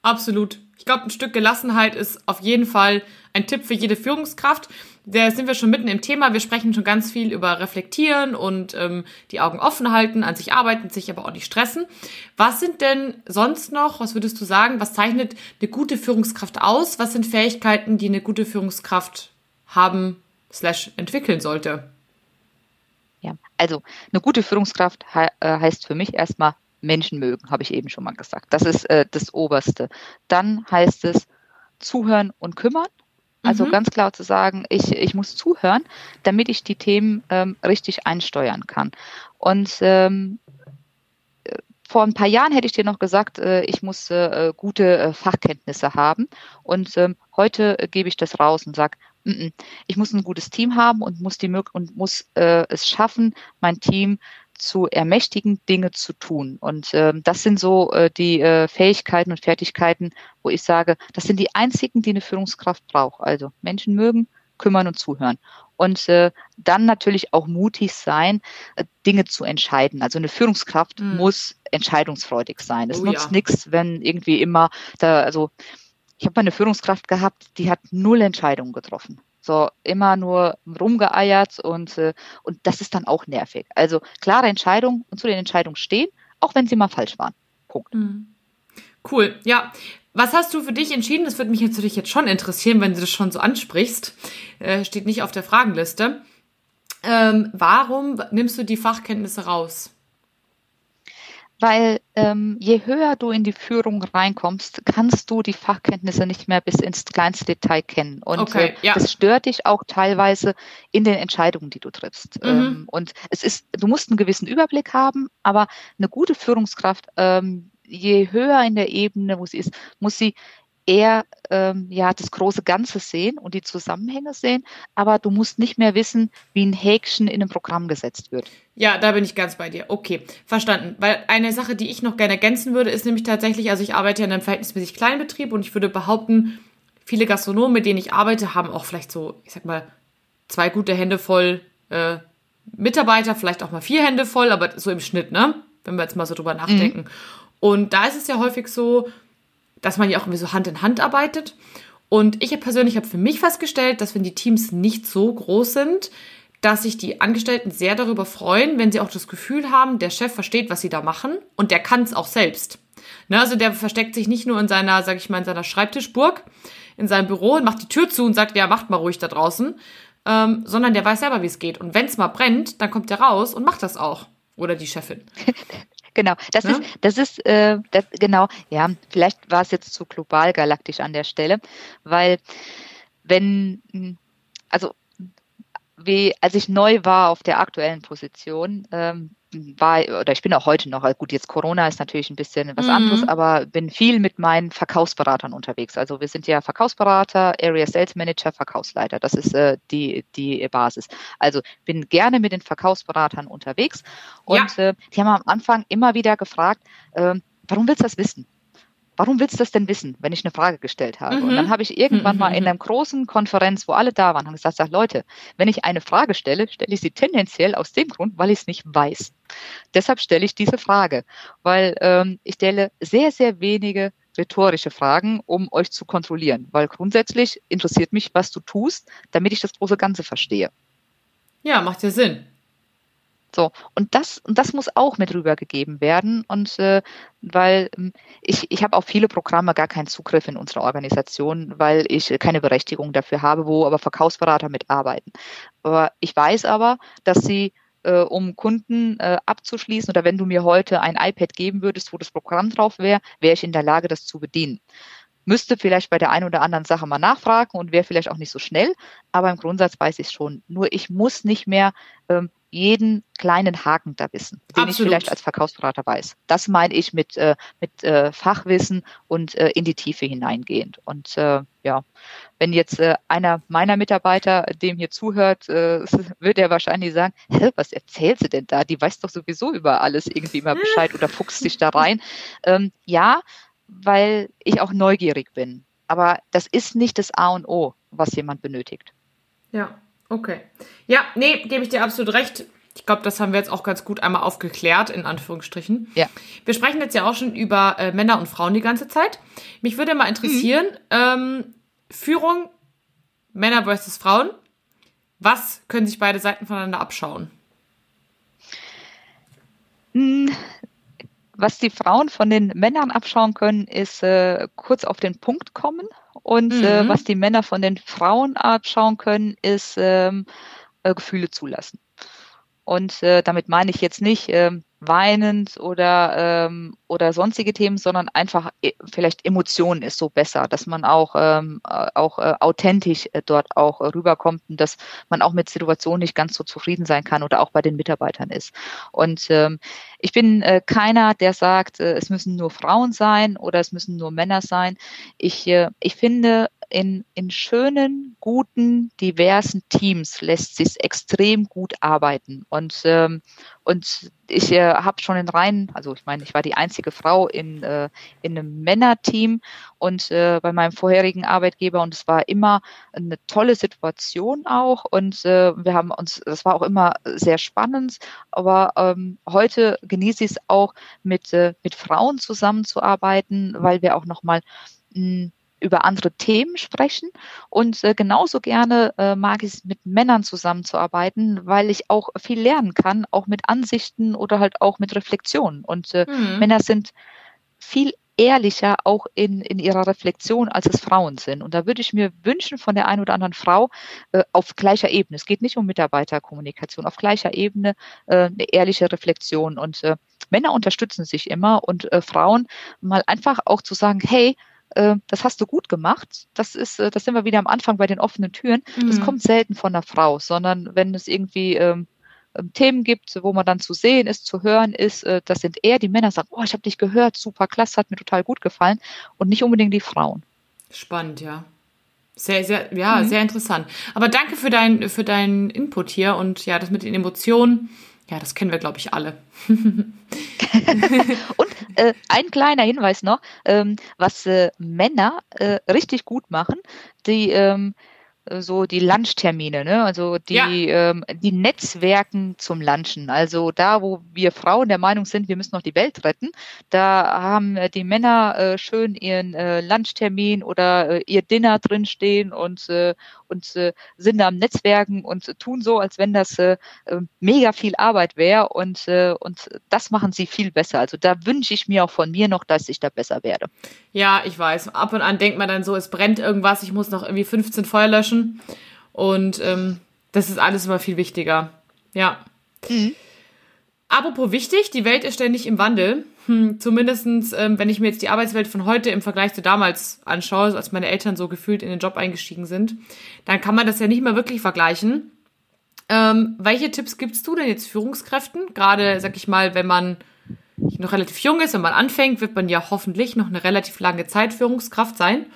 Absolut. Ich glaube, ein Stück Gelassenheit ist auf jeden Fall ein Tipp für jede Führungskraft. Da sind wir schon mitten im Thema. Wir sprechen schon ganz viel über Reflektieren und ähm, die Augen offen halten, an sich arbeiten, sich aber auch nicht stressen. Was sind denn sonst noch, was würdest du sagen, was zeichnet eine gute Führungskraft aus? Was sind Fähigkeiten, die eine gute Führungskraft haben slash entwickeln sollte? Ja, also eine gute Führungskraft he äh, heißt für mich erstmal Menschen mögen, habe ich eben schon mal gesagt. Das ist äh, das Oberste. Dann heißt es zuhören und kümmern. Also mhm. ganz klar zu sagen, ich, ich muss zuhören, damit ich die Themen ähm, richtig einsteuern kann. Und ähm, äh, vor ein paar Jahren hätte ich dir noch gesagt, äh, ich muss äh, gute äh, Fachkenntnisse haben. Und ähm, heute äh, gebe ich das raus und sage, mm -mm, ich muss ein gutes Team haben und muss die und muss äh, es schaffen, mein Team zu ermächtigen, Dinge zu tun. Und äh, das sind so äh, die äh, Fähigkeiten und Fertigkeiten, wo ich sage, das sind die einzigen, die eine Führungskraft braucht. Also Menschen mögen, kümmern und zuhören. Und äh, dann natürlich auch mutig sein, äh, Dinge zu entscheiden. Also eine Führungskraft mhm. muss entscheidungsfreudig sein. Es oh, nutzt ja. nichts, wenn irgendwie immer da, also ich habe mal eine Führungskraft gehabt, die hat null Entscheidungen getroffen. So immer nur rumgeeiert und, äh, und das ist dann auch nervig. Also klare Entscheidungen und zu den Entscheidungen stehen, auch wenn sie mal falsch waren. Punkt. Mhm. Cool, ja. Was hast du für dich entschieden? Das würde mich natürlich jetzt schon interessieren, wenn du das schon so ansprichst. Äh, steht nicht auf der Fragenliste. Ähm, warum nimmst du die Fachkenntnisse raus? Weil ähm, je höher du in die Führung reinkommst, kannst du die Fachkenntnisse nicht mehr bis ins kleinste Detail kennen. Und okay, äh, ja. das stört dich auch teilweise in den Entscheidungen, die du triffst. Mhm. Ähm, und es ist, du musst einen gewissen Überblick haben, aber eine gute Führungskraft, ähm, je höher in der Ebene, wo sie ist, muss sie eher ähm, ja das große Ganze sehen und die Zusammenhänge sehen, aber du musst nicht mehr wissen, wie ein Häkchen in einem Programm gesetzt wird. Ja, da bin ich ganz bei dir. Okay, verstanden. Weil eine Sache, die ich noch gerne ergänzen würde, ist nämlich tatsächlich, also ich arbeite ja in einem verhältnismäßig kleinen Betrieb und ich würde behaupten, viele Gastronomen, mit denen ich arbeite, haben auch vielleicht so, ich sag mal, zwei gute Hände voll äh, Mitarbeiter, vielleicht auch mal vier Hände voll, aber so im Schnitt, ne? Wenn wir jetzt mal so drüber nachdenken. Mhm. Und da ist es ja häufig so, dass man ja auch irgendwie so Hand in Hand arbeitet. Und ich persönlich habe für mich festgestellt, dass wenn die Teams nicht so groß sind, dass sich die Angestellten sehr darüber freuen, wenn sie auch das Gefühl haben, der Chef versteht, was sie da machen und der kann es auch selbst. Ne, also der versteckt sich nicht nur in seiner, sag ich mal, in seiner Schreibtischburg, in seinem Büro und macht die Tür zu und sagt, ja, macht mal ruhig da draußen, ähm, sondern der weiß selber, wie es geht. Und wenn es mal brennt, dann kommt der raus und macht das auch. Oder die Chefin. Genau, das ja? ist, das ist, äh, das, genau, ja, vielleicht war es jetzt zu global galaktisch an der Stelle, weil wenn, hm, also wie, als ich neu war auf der aktuellen Position, ähm, war, oder ich bin auch heute noch, gut, jetzt Corona ist natürlich ein bisschen was mhm. anderes, aber bin viel mit meinen Verkaufsberatern unterwegs. Also wir sind ja Verkaufsberater, Area Sales Manager, Verkaufsleiter. Das ist äh, die, die Basis. Also bin gerne mit den Verkaufsberatern unterwegs und ja. äh, die haben am Anfang immer wieder gefragt, äh, warum willst du das wissen? Warum willst du das denn wissen, wenn ich eine Frage gestellt habe? Mhm. Und dann habe ich irgendwann mhm. mal in mhm. einer großen Konferenz, wo alle da waren, haben gesagt, sag, Leute, wenn ich eine Frage stelle, stelle ich sie tendenziell aus dem Grund, weil ich es nicht weiß. Deshalb stelle ich diese Frage, weil ähm, ich stelle sehr, sehr wenige rhetorische Fragen, um euch zu kontrollieren, weil grundsätzlich interessiert mich, was du tust, damit ich das große Ganze verstehe. Ja, macht ja Sinn. So, und das, und das muss auch mit rübergegeben werden. Und äh, weil ähm, ich, ich habe auf viele Programme gar keinen Zugriff in unserer Organisation, weil ich keine Berechtigung dafür habe, wo aber Verkaufsberater mitarbeiten. Aber ich weiß aber, dass sie äh, um Kunden äh, abzuschließen oder wenn du mir heute ein iPad geben würdest, wo das Programm drauf wäre, wäre ich in der Lage, das zu bedienen müsste vielleicht bei der einen oder anderen Sache mal nachfragen und wäre vielleicht auch nicht so schnell, aber im Grundsatz weiß ich es schon. Nur ich muss nicht mehr ähm, jeden kleinen Haken da wissen, den Absolut. ich vielleicht als Verkaufsberater weiß. Das meine ich mit, äh, mit äh, Fachwissen und äh, in die Tiefe hineingehend. Und äh, ja, wenn jetzt äh, einer meiner Mitarbeiter dem hier zuhört, äh, wird er wahrscheinlich sagen, Hä, was erzählt sie denn da? Die weiß doch sowieso über alles irgendwie immer Bescheid oder fuchst sich da rein. Ähm, ja, weil ich auch neugierig bin. Aber das ist nicht das A und O, was jemand benötigt. Ja, Okay. Ja, nee, gebe ich dir absolut recht. Ich glaube, das haben wir jetzt auch ganz gut einmal aufgeklärt, in Anführungsstrichen. Ja. Wir sprechen jetzt ja auch schon über äh, Männer und Frauen die ganze Zeit. Mich würde mal interessieren, mhm. ähm, Führung Männer versus Frauen. Was können sich beide Seiten voneinander abschauen? Hm, was die Frauen von den Männern abschauen können, ist äh, kurz auf den Punkt kommen. Und äh, mhm. äh, was die Männer von den Frauen abschauen können, ist ähm, äh, Gefühle zulassen. Und äh, damit meine ich jetzt nicht ähm, weinend oder, ähm, oder sonstige Themen, sondern einfach e vielleicht Emotionen ist so besser, dass man auch, ähm, äh, auch äh, authentisch äh, dort auch äh, rüberkommt und dass man auch mit Situationen nicht ganz so zufrieden sein kann oder auch bei den Mitarbeitern ist. Und ähm, ich bin äh, keiner, der sagt, äh, es müssen nur Frauen sein oder es müssen nur Männer sein. Ich, äh, ich finde, in, in schönen, guten, diversen Teams lässt sich extrem gut arbeiten. Und, ähm, und ich äh, habe schon in Reihen, also ich meine, ich war die einzige Frau in, äh, in einem Männerteam und äh, bei meinem vorherigen Arbeitgeber und es war immer eine tolle Situation auch und äh, wir haben uns, das war auch immer sehr spannend, aber ähm, heute genieße ich es auch mit, äh, mit Frauen zusammenzuarbeiten, weil wir auch nochmal mh, über andere Themen sprechen. Und äh, genauso gerne äh, mag ich es, mit Männern zusammenzuarbeiten, weil ich auch viel lernen kann, auch mit Ansichten oder halt auch mit Reflexionen. Und äh, mhm. Männer sind viel ehrlicher auch in, in ihrer Reflexion, als es Frauen sind. Und da würde ich mir wünschen von der einen oder anderen Frau äh, auf gleicher Ebene, es geht nicht um Mitarbeiterkommunikation, auf gleicher Ebene äh, eine ehrliche Reflexion. Und äh, Männer unterstützen sich immer und äh, Frauen mal einfach auch zu sagen, hey, äh, das hast du gut gemacht. Das ist, äh, das sind wir wieder am Anfang bei den offenen Türen. Das mhm. kommt selten von einer Frau, sondern wenn es irgendwie ähm, ähm, Themen gibt, wo man dann zu sehen ist, zu hören ist, äh, das sind eher die Männer, die sagen, oh, ich habe dich gehört, super, klasse, hat mir total gut gefallen und nicht unbedingt die Frauen. Spannend, ja. Sehr, sehr, ja, mhm. sehr interessant. Aber danke für dein, für deinen Input hier und ja, das mit den Emotionen ja, das kennen wir, glaube ich, alle. und äh, ein kleiner Hinweis noch, ähm, was äh, Männer äh, richtig gut machen, die ähm, so die Lunchtermine, ne? Also die, ja. ähm, die Netzwerken zum Lunchen. Also da, wo wir Frauen der Meinung sind, wir müssen noch die Welt retten, da haben äh, die Männer äh, schön ihren äh, Lunchtermin oder äh, ihr Dinner drinstehen und, äh, und äh, sind da am Netzwerken und tun so, als wenn das äh, äh, mega viel Arbeit wäre und, äh, und das machen sie viel besser. Also da wünsche ich mir auch von mir noch, dass ich da besser werde. Ja, ich weiß. Ab und an denkt man dann so, es brennt irgendwas, ich muss noch irgendwie 15 Feuer löschen und ähm, das ist alles immer viel wichtiger. Ja. Mhm. Apropos wichtig, die Welt ist ständig im Wandel. Hm, Zumindest, ähm, wenn ich mir jetzt die Arbeitswelt von heute im Vergleich zu damals anschaue, als meine Eltern so gefühlt in den Job eingestiegen sind, dann kann man das ja nicht mehr wirklich vergleichen. Ähm, welche Tipps gibst du denn jetzt Führungskräften? Gerade, sag ich mal, wenn man noch relativ jung ist, wenn man anfängt, wird man ja hoffentlich noch eine relativ lange Zeit Führungskraft sein.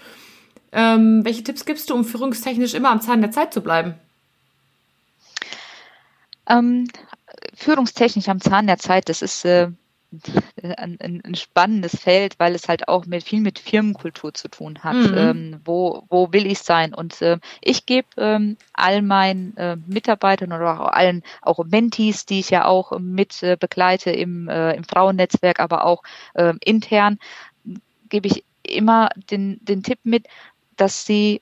Ähm, welche Tipps gibst du, um führungstechnisch immer am Zahn der Zeit zu bleiben? Ähm, führungstechnisch am Zahn der Zeit, das ist äh, ein, ein, spannendes Feld, weil es halt auch mit viel mit Firmenkultur zu tun hat. Mhm. Ähm, wo, wo will ich sein? Und äh, ich gebe ähm, all meinen äh, Mitarbeitern oder auch allen auch Mentees, die ich ja auch mit äh, begleite im, äh, im Frauennetzwerk, aber auch äh, intern, gebe ich immer den, den Tipp mit, dass sie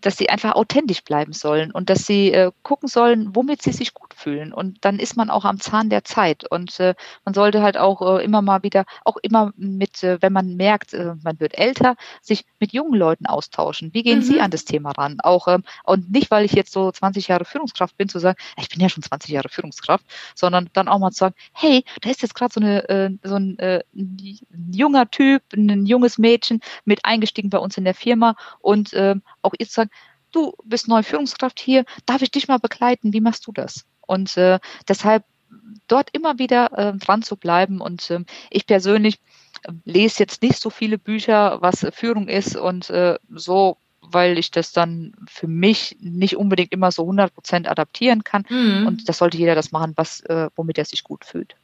dass sie einfach authentisch bleiben sollen und dass sie äh, gucken sollen, womit sie sich gut fühlen. Und dann ist man auch am Zahn der Zeit. Und äh, man sollte halt auch äh, immer mal wieder, auch immer mit, äh, wenn man merkt, äh, man wird älter, sich mit jungen Leuten austauschen. Wie gehen mhm. Sie an das Thema ran? Auch ähm, und nicht, weil ich jetzt so 20 Jahre Führungskraft bin, zu sagen, ich bin ja schon 20 Jahre Führungskraft, sondern dann auch mal zu sagen, hey, da ist jetzt gerade so eine äh, so ein, äh, ein junger Typ, ein junges Mädchen mit eingestiegen bei uns in der Firma und äh, auch ihr zu sagen, du bist neue Führungskraft hier, darf ich dich mal begleiten? Wie machst du das? Und äh, deshalb dort immer wieder äh, dran zu bleiben. Und äh, ich persönlich äh, lese jetzt nicht so viele Bücher, was äh, Führung ist und äh, so weil ich das dann für mich nicht unbedingt immer so 100 Prozent adaptieren kann. Mhm. Und das sollte jeder das machen, was, äh, womit er sich gut fühlt.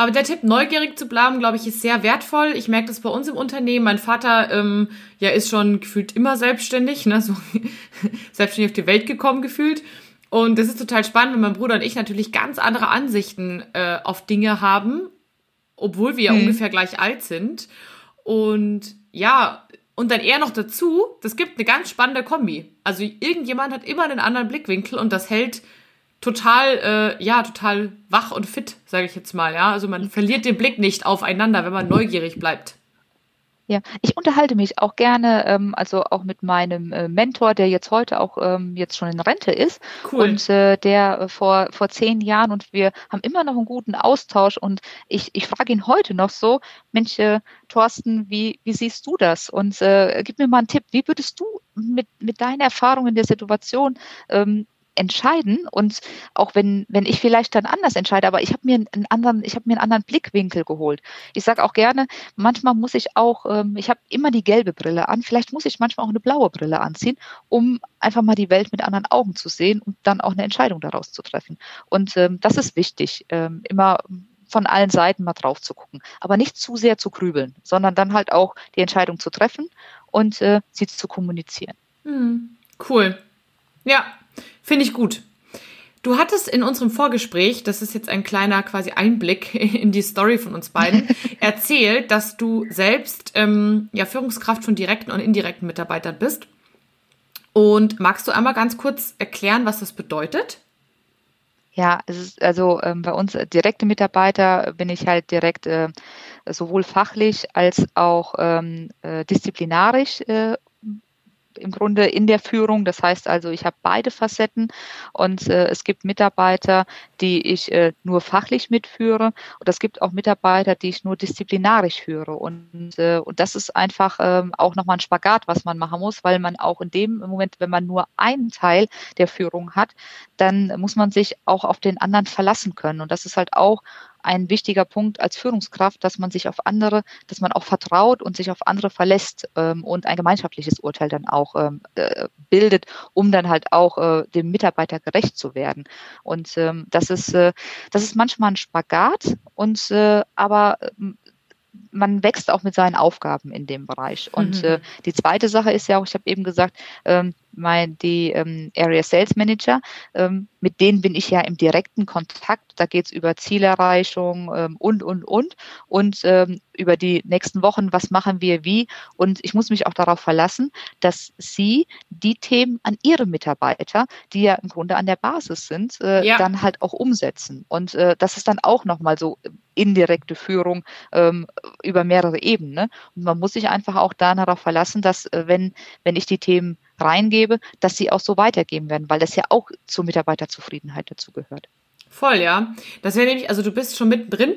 Aber der Tipp, neugierig zu bleiben, glaube ich, ist sehr wertvoll. Ich merke das bei uns im Unternehmen. Mein Vater ähm, ja ist schon gefühlt immer selbstständig, ne? so selbstständig auf die Welt gekommen gefühlt. Und das ist total spannend, wenn mein Bruder und ich natürlich ganz andere Ansichten äh, auf Dinge haben, obwohl wir ja mhm. ungefähr gleich alt sind. Und ja, und dann eher noch dazu, das gibt eine ganz spannende Kombi. Also irgendjemand hat immer einen anderen Blickwinkel und das hält total, äh, ja, total wach und fit, sage ich jetzt mal. Ja, also man verliert den Blick nicht aufeinander, wenn man neugierig bleibt. Ja, ich unterhalte mich auch gerne, ähm, also auch mit meinem äh, Mentor, der jetzt heute auch ähm, jetzt schon in Rente ist cool. und äh, der äh, vor vor zehn Jahren und wir haben immer noch einen guten Austausch und ich ich frage ihn heute noch so, Mensch, äh, Thorsten, wie wie siehst du das? Und äh, gib mir mal einen Tipp, wie würdest du mit mit deiner Erfahrung in der Situation ähm, entscheiden und auch wenn wenn ich vielleicht dann anders entscheide, aber ich habe mir einen anderen ich habe mir einen anderen Blickwinkel geholt. Ich sage auch gerne, manchmal muss ich auch ähm, ich habe immer die gelbe Brille an, vielleicht muss ich manchmal auch eine blaue Brille anziehen, um einfach mal die Welt mit anderen Augen zu sehen und dann auch eine Entscheidung daraus zu treffen. Und ähm, das ist wichtig, ähm, immer von allen Seiten mal drauf zu gucken, aber nicht zu sehr zu grübeln, sondern dann halt auch die Entscheidung zu treffen und äh, sie zu kommunizieren. Hm, cool. Ja, Finde ich gut. Du hattest in unserem Vorgespräch, das ist jetzt ein kleiner quasi Einblick in die Story von uns beiden, erzählt, dass du selbst ähm, ja Führungskraft von direkten und indirekten Mitarbeitern bist. Und magst du einmal ganz kurz erklären, was das bedeutet? Ja, es ist also ähm, bei uns direkte Mitarbeiter bin ich halt direkt äh, sowohl fachlich als auch ähm, äh, disziplinarisch äh, im Grunde in der Führung. Das heißt also, ich habe beide Facetten und äh, es gibt Mitarbeiter, die ich äh, nur fachlich mitführe und es gibt auch Mitarbeiter, die ich nur disziplinarisch führe. Und, äh, und das ist einfach ähm, auch nochmal ein Spagat, was man machen muss, weil man auch in dem Moment, wenn man nur einen Teil der Führung hat, dann muss man sich auch auf den anderen verlassen können. Und das ist halt auch ein wichtiger Punkt als Führungskraft, dass man sich auf andere, dass man auch vertraut und sich auf andere verlässt ähm, und ein gemeinschaftliches Urteil dann auch ähm, äh, bildet, um dann halt auch äh, dem Mitarbeiter gerecht zu werden. Und ähm, das ist äh, das ist manchmal ein Spagat und äh, aber ähm, man wächst auch mit seinen Aufgaben in dem Bereich. Und mhm. äh, die zweite Sache ist ja auch, ich habe eben gesagt, ähm, mein, die ähm, Area Sales Manager, ähm, mit denen bin ich ja im direkten Kontakt. Da geht's über Zielerreichung ähm, und, und, und. Und ähm, über die nächsten Wochen, was machen wir wie. Und ich muss mich auch darauf verlassen, dass Sie die Themen an Ihre Mitarbeiter, die ja im Grunde an der Basis sind, äh, ja. dann halt auch umsetzen. Und äh, das ist dann auch nochmal so indirekte Führung ähm, über mehrere Ebenen. Ne? Und man muss sich einfach auch darauf verlassen, dass äh, wenn, wenn ich die Themen reingebe, dass sie auch so weitergeben werden, weil das ja auch zur Mitarbeiterzufriedenheit dazu gehört. Voll, ja. Das wäre nämlich, also du bist schon mittendrin.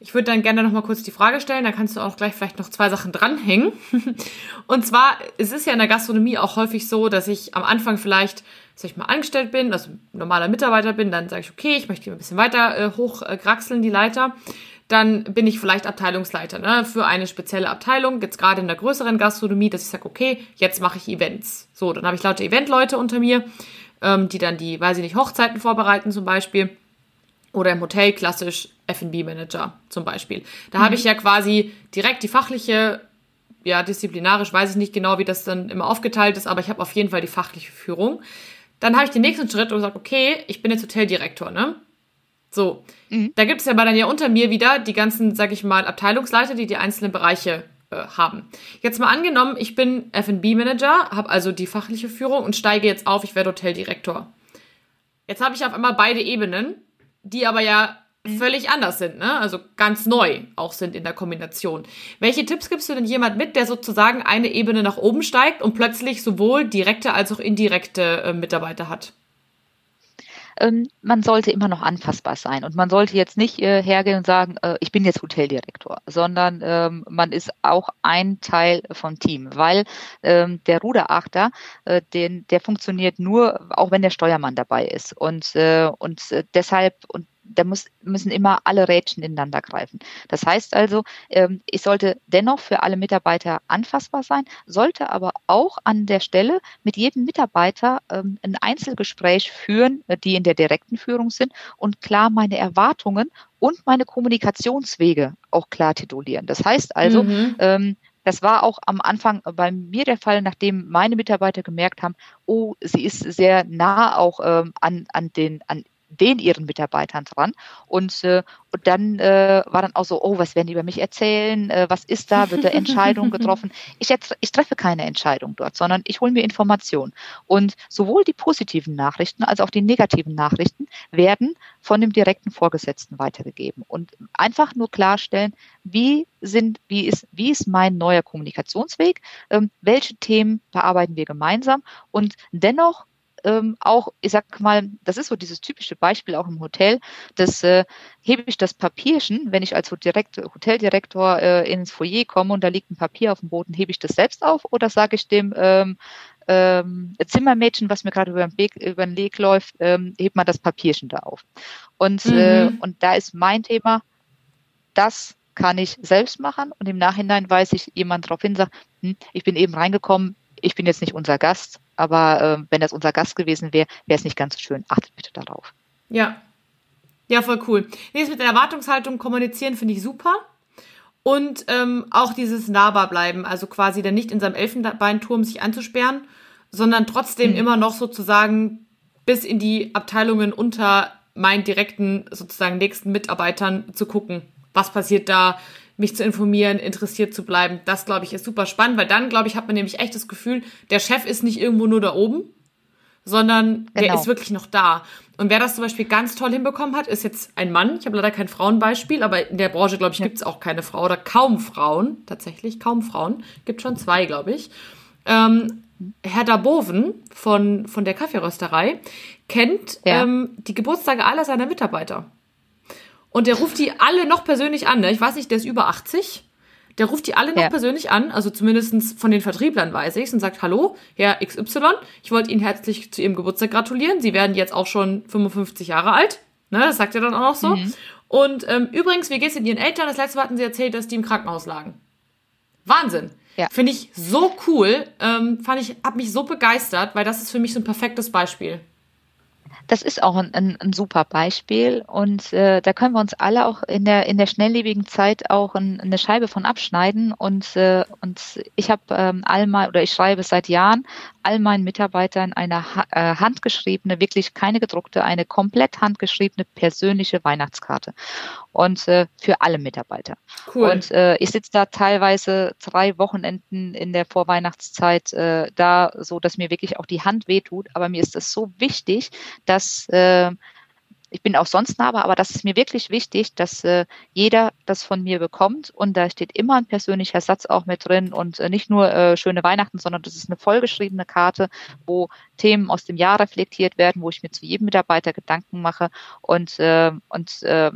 Ich würde dann gerne noch mal kurz die Frage stellen, dann kannst du auch gleich vielleicht noch zwei Sachen dranhängen. Und zwar, es ist ja in der Gastronomie auch häufig so, dass ich am Anfang vielleicht, sag ich mal, angestellt bin, also normaler Mitarbeiter bin, dann sage ich, okay, ich möchte ein bisschen weiter äh, hochkraxeln, äh, die Leiter dann bin ich vielleicht Abteilungsleiter ne, für eine spezielle Abteilung, jetzt gerade in der größeren Gastronomie, dass ich sage, okay, jetzt mache ich Events. So, dann habe ich lauter Eventleute unter mir, ähm, die dann die, weiß ich nicht, Hochzeiten vorbereiten zum Beispiel. Oder im Hotel klassisch F&B-Manager zum Beispiel. Da mhm. habe ich ja quasi direkt die fachliche, ja, disziplinarisch weiß ich nicht genau, wie das dann immer aufgeteilt ist, aber ich habe auf jeden Fall die fachliche Führung. Dann habe ich den nächsten Schritt und gesagt, okay, ich bin jetzt Hoteldirektor, ne? So, mhm. da gibt es ja aber dann ja unter mir wieder die ganzen, sag ich mal, Abteilungsleiter, die die einzelnen Bereiche äh, haben. Jetzt mal angenommen, ich bin F&B-Manager, habe also die fachliche Führung und steige jetzt auf, ich werde Hoteldirektor. Jetzt habe ich auf einmal beide Ebenen, die aber ja mhm. völlig anders sind, ne? Also ganz neu auch sind in der Kombination. Welche Tipps gibst du denn jemand mit, der sozusagen eine Ebene nach oben steigt und plötzlich sowohl direkte als auch indirekte äh, Mitarbeiter hat? Ähm, man sollte immer noch anfassbar sein. Und man sollte jetzt nicht äh, hergehen und sagen, äh, ich bin jetzt Hoteldirektor, sondern ähm, man ist auch ein Teil vom Team, weil ähm, der Ruderachter, äh, den, der funktioniert nur, auch wenn der Steuermann dabei ist. Und, äh, und äh, deshalb, und da muss, müssen immer alle Rädchen ineinander greifen. Das heißt also, ähm, ich sollte dennoch für alle Mitarbeiter anfassbar sein, sollte aber auch an der Stelle mit jedem Mitarbeiter ähm, ein Einzelgespräch führen, äh, die in der direkten Führung sind und klar meine Erwartungen und meine Kommunikationswege auch klar titulieren. Das heißt also, mhm. ähm, das war auch am Anfang bei mir der Fall, nachdem meine Mitarbeiter gemerkt haben, oh, sie ist sehr nah auch ähm, an, an den, an den ihren Mitarbeitern dran. Und, äh, und dann äh, war dann auch so, oh, was werden die über mich erzählen? Äh, was ist da? Wird da Entscheidung getroffen? Ich, ich treffe keine Entscheidung dort, sondern ich hole mir Informationen. Und sowohl die positiven Nachrichten als auch die negativen Nachrichten werden von dem direkten Vorgesetzten weitergegeben. Und einfach nur klarstellen, wie sind, wie ist, wie ist mein neuer Kommunikationsweg? Ähm, welche Themen bearbeiten wir gemeinsam? Und dennoch ähm, auch, ich sag mal, das ist so dieses typische Beispiel auch im Hotel, das äh, hebe ich das Papierchen, wenn ich als Direkt, Hoteldirektor äh, ins Foyer komme und da liegt ein Papier auf dem Boden, hebe ich das selbst auf oder sage ich dem ähm, ähm, Zimmermädchen, was mir gerade über den Weg, über den Weg läuft, ähm, hebt mal das Papierchen da auf. Und, äh, mhm. äh, und da ist mein Thema, das kann ich selbst machen und im Nachhinein weiß ich, jemand darauf hin sagt, hm, ich bin eben reingekommen, ich bin jetzt nicht unser Gast, aber äh, wenn das unser Gast gewesen wäre, wäre es nicht ganz so schön. Achtet bitte darauf. Ja. Ja, voll cool. Nee, das mit der Erwartungshaltung kommunizieren finde ich super. Und ähm, auch dieses nahbar bleiben, also quasi dann nicht in seinem Elfenbeinturm sich anzusperren, sondern trotzdem mhm. immer noch sozusagen bis in die Abteilungen unter meinen direkten, sozusagen nächsten Mitarbeitern zu gucken. Was passiert da? Mich zu informieren, interessiert zu bleiben. Das, glaube ich, ist super spannend, weil dann, glaube ich, hat man nämlich echt das Gefühl, der Chef ist nicht irgendwo nur da oben, sondern genau. der ist wirklich noch da. Und wer das zum Beispiel ganz toll hinbekommen hat, ist jetzt ein Mann. Ich habe leider kein Frauenbeispiel, aber in der Branche, glaube ich, gibt es auch keine Frau oder kaum Frauen, tatsächlich, kaum Frauen. Gibt schon zwei, glaube ich. Ähm, Herr Daboven von, von der Kaffeerösterei kennt ja. ähm, die Geburtstage aller seiner Mitarbeiter. Und der ruft die alle noch persönlich an. Ne? Ich weiß nicht, der ist über 80. Der ruft die alle noch ja. persönlich an, also zumindest von den Vertrieblern weiß ich und sagt, hallo, Herr XY, ich wollte Ihnen herzlich zu Ihrem Geburtstag gratulieren. Sie werden jetzt auch schon 55 Jahre alt. Ne, das sagt er dann auch noch so. Mhm. Und ähm, übrigens, wie geht's in Ihren Eltern? Das letzte Mal hatten Sie erzählt, dass die im Krankenhaus lagen. Wahnsinn. Ja. Finde ich so cool. Ähm, fand ich, hab mich so begeistert, weil das ist für mich so ein perfektes Beispiel. Das ist auch ein, ein, ein super Beispiel und äh, da können wir uns alle auch in der in der schnelllebigen Zeit auch ein, eine Scheibe von abschneiden und äh, und ich habe ähm, all mal oder ich schreibe seit Jahren all meinen Mitarbeitern eine äh, handgeschriebene, wirklich keine gedruckte, eine komplett handgeschriebene persönliche Weihnachtskarte und äh, für alle Mitarbeiter. Cool. Und äh, ich sitze da teilweise drei Wochenenden in der Vorweihnachtszeit äh, da, so dass mir wirklich auch die Hand wehtut. Aber mir ist es so wichtig, dass äh, ich bin auch sonst nah, aber das ist mir wirklich wichtig, dass äh, jeder das von mir bekommt und da steht immer ein persönlicher Satz auch mit drin und äh, nicht nur äh, schöne Weihnachten, sondern das ist eine vollgeschriebene Karte, wo Themen aus dem Jahr reflektiert werden, wo ich mir zu jedem Mitarbeiter Gedanken mache und äh, und äh,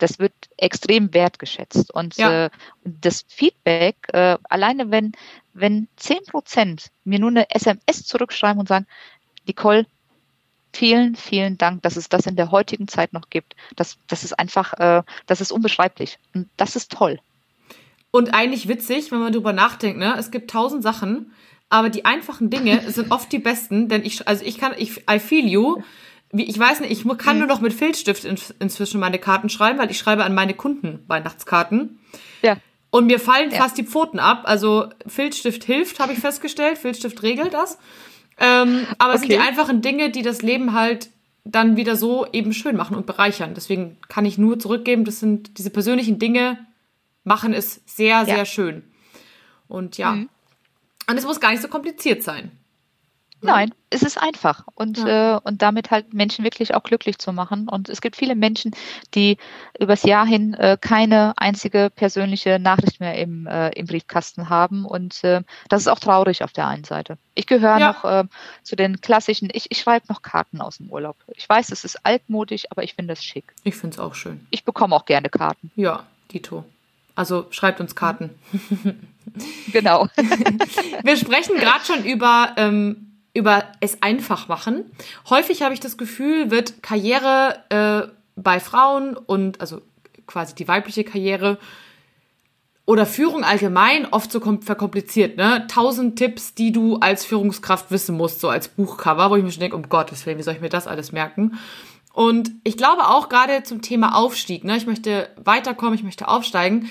das wird extrem wertgeschätzt. Und ja. äh, das Feedback, äh, alleine wenn, wenn zehn Prozent mir nur eine SMS zurückschreiben und sagen, Nicole, vielen, vielen Dank, dass es das in der heutigen Zeit noch gibt. Das, das ist einfach, äh, das ist unbeschreiblich. Und das ist toll. Und eigentlich witzig, wenn man drüber nachdenkt, ne? Es gibt tausend Sachen, aber die einfachen Dinge sind oft die besten, denn ich, also ich kann, ich, I feel you ich weiß nicht, ich kann nur noch mit Filzstift in, inzwischen meine Karten schreiben, weil ich schreibe an meine Kunden Weihnachtskarten. Ja. Und mir fallen ja. fast die Pfoten ab. Also Filzstift hilft, habe ich festgestellt. Filzstift regelt das. Ähm, aber okay. es sind die einfachen Dinge, die das Leben halt dann wieder so eben schön machen und bereichern. Deswegen kann ich nur zurückgeben, das sind diese persönlichen Dinge, machen es sehr, ja. sehr schön. Und ja. Mhm. Und es muss gar nicht so kompliziert sein. Nein, es ist einfach und, ja. äh, und damit halt Menschen wirklich auch glücklich zu machen. Und es gibt viele Menschen, die übers Jahr hin äh, keine einzige persönliche Nachricht mehr im, äh, im Briefkasten haben. Und äh, das ist auch traurig auf der einen Seite. Ich gehöre ja. noch äh, zu den klassischen, ich, ich schreibe noch Karten aus dem Urlaub. Ich weiß, es ist altmodisch, aber ich finde es schick. Ich finde es auch schön. Ich bekomme auch gerne Karten. Ja, Dito. Also schreibt uns Karten. genau. Wir sprechen gerade schon über ähm, über es einfach machen. Häufig habe ich das Gefühl, wird Karriere äh, bei Frauen und also quasi die weibliche Karriere oder Führung allgemein oft so verkompliziert, ne? Tausend Tipps, die du als Führungskraft wissen musst, so als Buchcover, wo ich mir schon denke, um Gottes Willen, wie soll ich mir das alles merken? Und ich glaube auch gerade zum Thema Aufstieg, ne? Ich möchte weiterkommen, ich möchte aufsteigen,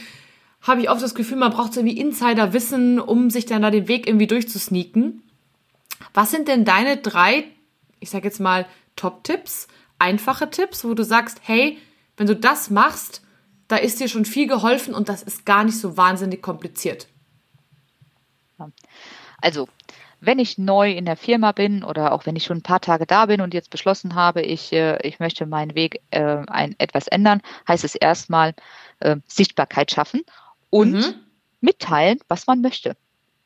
habe ich oft das Gefühl, man braucht so irgendwie Insider-Wissen, um sich dann da den Weg irgendwie durchzusneaken. Was sind denn deine drei, ich sag jetzt mal, Top-Tipps, einfache Tipps, wo du sagst, hey, wenn du das machst, da ist dir schon viel geholfen und das ist gar nicht so wahnsinnig kompliziert. Also, wenn ich neu in der Firma bin oder auch wenn ich schon ein paar Tage da bin und jetzt beschlossen habe, ich, äh, ich möchte meinen Weg äh, ein, etwas ändern, heißt es erstmal äh, Sichtbarkeit schaffen und mhm. mitteilen, was man möchte.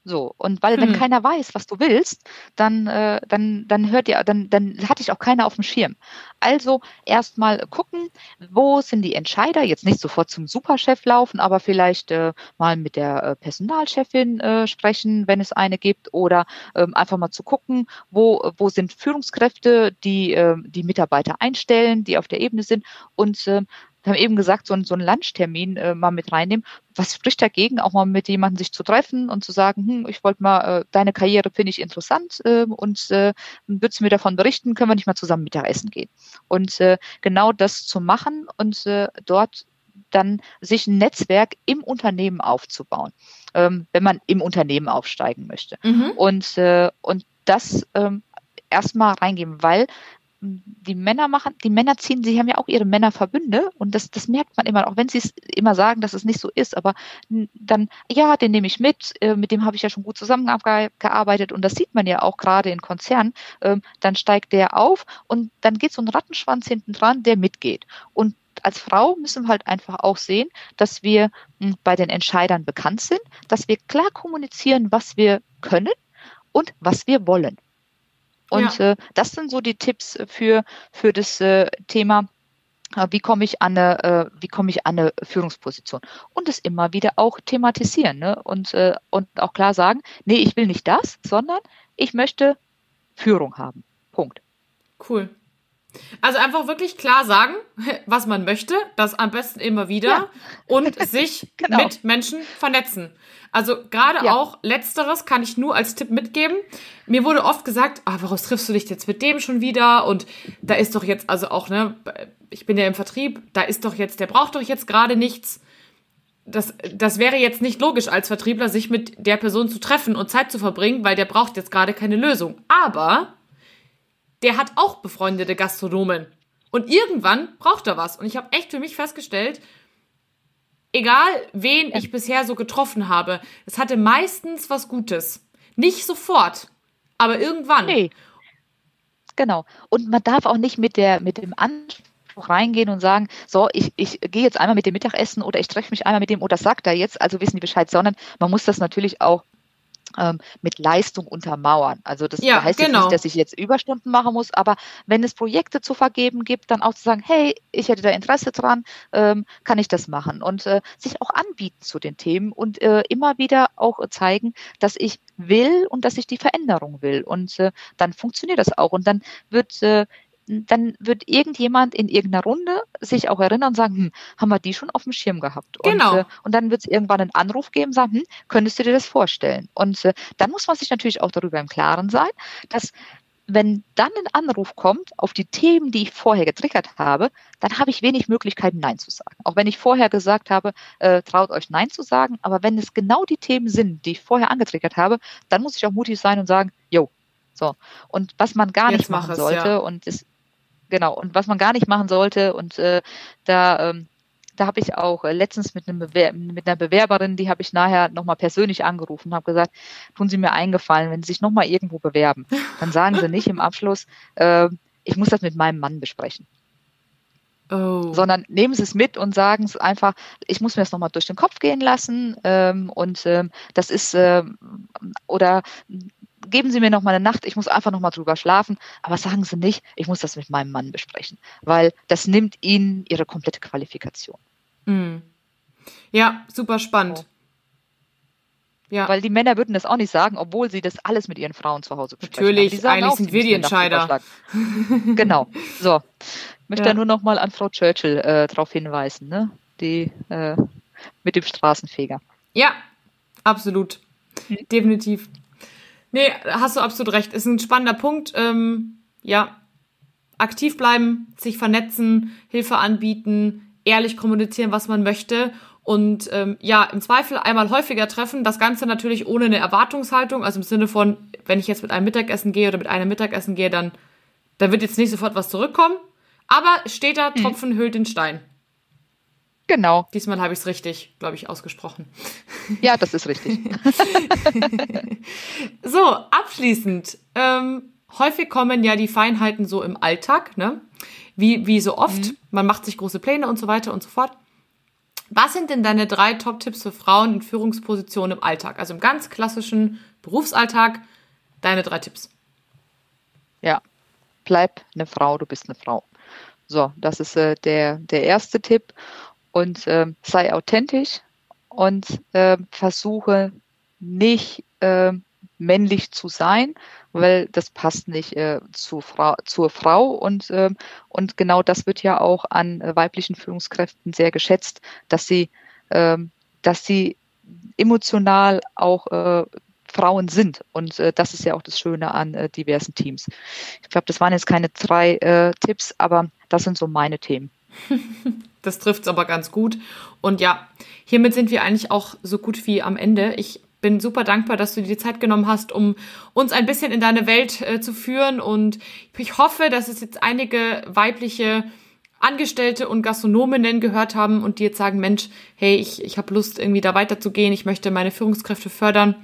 So, und weil, wenn hm. keiner weiß, was du willst, dann, äh, dann, dann hört ihr, dann, dann hat dich auch keiner auf dem Schirm. Also erstmal gucken, wo sind die Entscheider, jetzt nicht sofort zum Superchef laufen, aber vielleicht äh, mal mit der äh, Personalchefin äh, sprechen, wenn es eine gibt, oder ähm, einfach mal zu gucken, wo, wo sind Führungskräfte, die äh, die Mitarbeiter einstellen, die auf der Ebene sind und äh, wir haben eben gesagt, so, ein, so einen Lunchtermin äh, mal mit reinnehmen. Was spricht dagegen, auch mal mit jemandem sich zu treffen und zu sagen, hm, ich wollte mal, äh, deine Karriere finde ich interessant äh, und äh, würdest du mir davon berichten, können wir nicht mal zusammen Mittagessen gehen. Und äh, genau das zu machen und äh, dort dann sich ein Netzwerk im Unternehmen aufzubauen, ähm, wenn man im Unternehmen aufsteigen möchte. Mhm. Und, äh, und das ähm, erstmal reingeben, weil die Männer machen, die Männer ziehen, sie haben ja auch ihre Männerverbünde und das, das merkt man immer, auch wenn sie es immer sagen, dass es nicht so ist, aber dann, ja, den nehme ich mit, äh, mit dem habe ich ja schon gut zusammengearbeitet und das sieht man ja auch gerade in Konzernen, ähm, dann steigt der auf und dann geht so ein Rattenschwanz hinten dran, der mitgeht. Und als Frau müssen wir halt einfach auch sehen, dass wir hm, bei den Entscheidern bekannt sind, dass wir klar kommunizieren, was wir können und was wir wollen. Und ja. äh, das sind so die Tipps für, für das äh, Thema äh, wie komme ich an eine, äh, wie komme ich an eine Führungsposition und es immer wieder auch thematisieren ne? und, äh, und auch klar sagen, nee, ich will nicht das, sondern ich möchte Führung haben. Punkt. Cool. Also einfach wirklich klar sagen, was man möchte, das am besten immer wieder ja. und sich genau. mit Menschen vernetzen. Also gerade ja. auch letzteres kann ich nur als Tipp mitgeben. Mir wurde oft gesagt, ah, warum triffst du dich jetzt mit dem schon wieder? Und da ist doch jetzt also auch, ne, ich bin ja im Vertrieb, da ist doch jetzt, der braucht doch jetzt gerade nichts. Das, das wäre jetzt nicht logisch als Vertriebler, sich mit der Person zu treffen und Zeit zu verbringen, weil der braucht jetzt gerade keine Lösung. Aber der hat auch befreundete Gastronomen. Und irgendwann braucht er was. Und ich habe echt für mich festgestellt, egal wen ich bisher so getroffen habe, es hatte meistens was Gutes. Nicht sofort, aber irgendwann. Nee. Genau. Und man darf auch nicht mit der, mit dem Anspruch reingehen und sagen, so, ich, ich gehe jetzt einmal mit dem Mittagessen oder ich treffe mich einmal mit dem oder sagt er jetzt, also wissen die Bescheid, sondern man muss das natürlich auch ähm, mit Leistung untermauern. Also das ja, heißt genau. jetzt nicht, dass ich jetzt Überstunden machen muss, aber wenn es Projekte zu vergeben gibt, dann auch zu sagen, hey, ich hätte da Interesse dran, ähm, kann ich das machen und äh, sich auch anbieten zu den Themen und äh, immer wieder auch zeigen, dass ich will und dass ich die Veränderung will und äh, dann funktioniert das auch und dann wird äh, dann wird irgendjemand in irgendeiner Runde sich auch erinnern und sagen, hm, haben wir die schon auf dem Schirm gehabt? Genau. Und, äh, und dann wird es irgendwann einen Anruf geben, sagen, hm, könntest du dir das vorstellen? Und äh, dann muss man sich natürlich auch darüber im Klaren sein, dass wenn dann ein Anruf kommt auf die Themen, die ich vorher getriggert habe, dann habe ich wenig Möglichkeiten, Nein zu sagen. Auch wenn ich vorher gesagt habe, äh, traut euch Nein zu sagen, aber wenn es genau die Themen sind, die ich vorher angetriggert habe, dann muss ich auch mutig sein und sagen, jo, so. Und was man gar Jetzt nicht machen es, sollte, ja. und es genau. Und was man gar nicht machen sollte, und äh, da, ähm, da habe ich auch äh, letztens mit, mit einer Bewerberin, die habe ich nachher nochmal persönlich angerufen und habe gesagt, tun Sie mir eingefallen, wenn Sie sich nochmal irgendwo bewerben, dann sagen Sie nicht im Abschluss, äh, ich muss das mit meinem Mann besprechen. Oh. Sondern nehmen Sie es mit und sagen es einfach, ich muss mir das nochmal durch den Kopf gehen lassen ähm, und ähm, das ist, äh, oder geben Sie mir noch mal eine Nacht, ich muss einfach noch mal drüber schlafen, aber sagen Sie nicht, ich muss das mit meinem Mann besprechen, weil das nimmt Ihnen Ihre komplette Qualifikation. Mm. Ja, super spannend. So. Ja. Weil die Männer würden das auch nicht sagen, obwohl sie das alles mit ihren Frauen zu Hause besprechen. Natürlich, eigentlich auch, sind wir die Entscheider. genau. So. Ich möchte ja. nur noch mal an Frau Churchill äh, darauf hinweisen, ne? Die äh, mit dem Straßenfeger. Ja, absolut. Hm. Definitiv. Nee, hast du absolut recht. Ist ein spannender Punkt. Ähm, ja, aktiv bleiben, sich vernetzen, Hilfe anbieten, ehrlich kommunizieren, was man möchte Und ähm, ja, im Zweifel einmal häufiger treffen. Das Ganze natürlich ohne eine Erwartungshaltung, also im Sinne von, wenn ich jetzt mit einem Mittagessen gehe oder mit einem Mittagessen gehe, dann, dann wird jetzt nicht sofort was zurückkommen. Aber steht da, mhm. Tropfen hüllt den Stein. Genau. Diesmal habe ich es richtig, glaube ich, ausgesprochen. Ja, das ist richtig. so, abschließend. Ähm, häufig kommen ja die Feinheiten so im Alltag, ne? Wie, wie so oft. Mhm. Man macht sich große Pläne und so weiter und so fort. Was sind denn deine drei Top-Tipps für Frauen in Führungspositionen im Alltag? Also im ganz klassischen Berufsalltag, deine drei Tipps. Ja, bleib eine Frau, du bist eine Frau. So, das ist äh, der, der erste Tipp. Und äh, sei authentisch und äh, versuche nicht äh, männlich zu sein, weil das passt nicht äh, zu Frau, zur Frau und, äh, und genau das wird ja auch an äh, weiblichen Führungskräften sehr geschätzt, dass sie, äh, dass sie emotional auch äh, Frauen sind. Und äh, das ist ja auch das Schöne an äh, diversen Teams. Ich glaube, das waren jetzt keine drei äh, Tipps, aber das sind so meine Themen. das trifft es aber ganz gut. Und ja, hiermit sind wir eigentlich auch so gut wie am Ende. Ich bin super dankbar, dass du dir die Zeit genommen hast, um uns ein bisschen in deine Welt äh, zu führen. Und ich hoffe, dass es jetzt einige weibliche Angestellte und Gastronominnen gehört haben und die jetzt sagen, Mensch, hey, ich, ich habe Lust, irgendwie da weiterzugehen, ich möchte meine Führungskräfte fördern.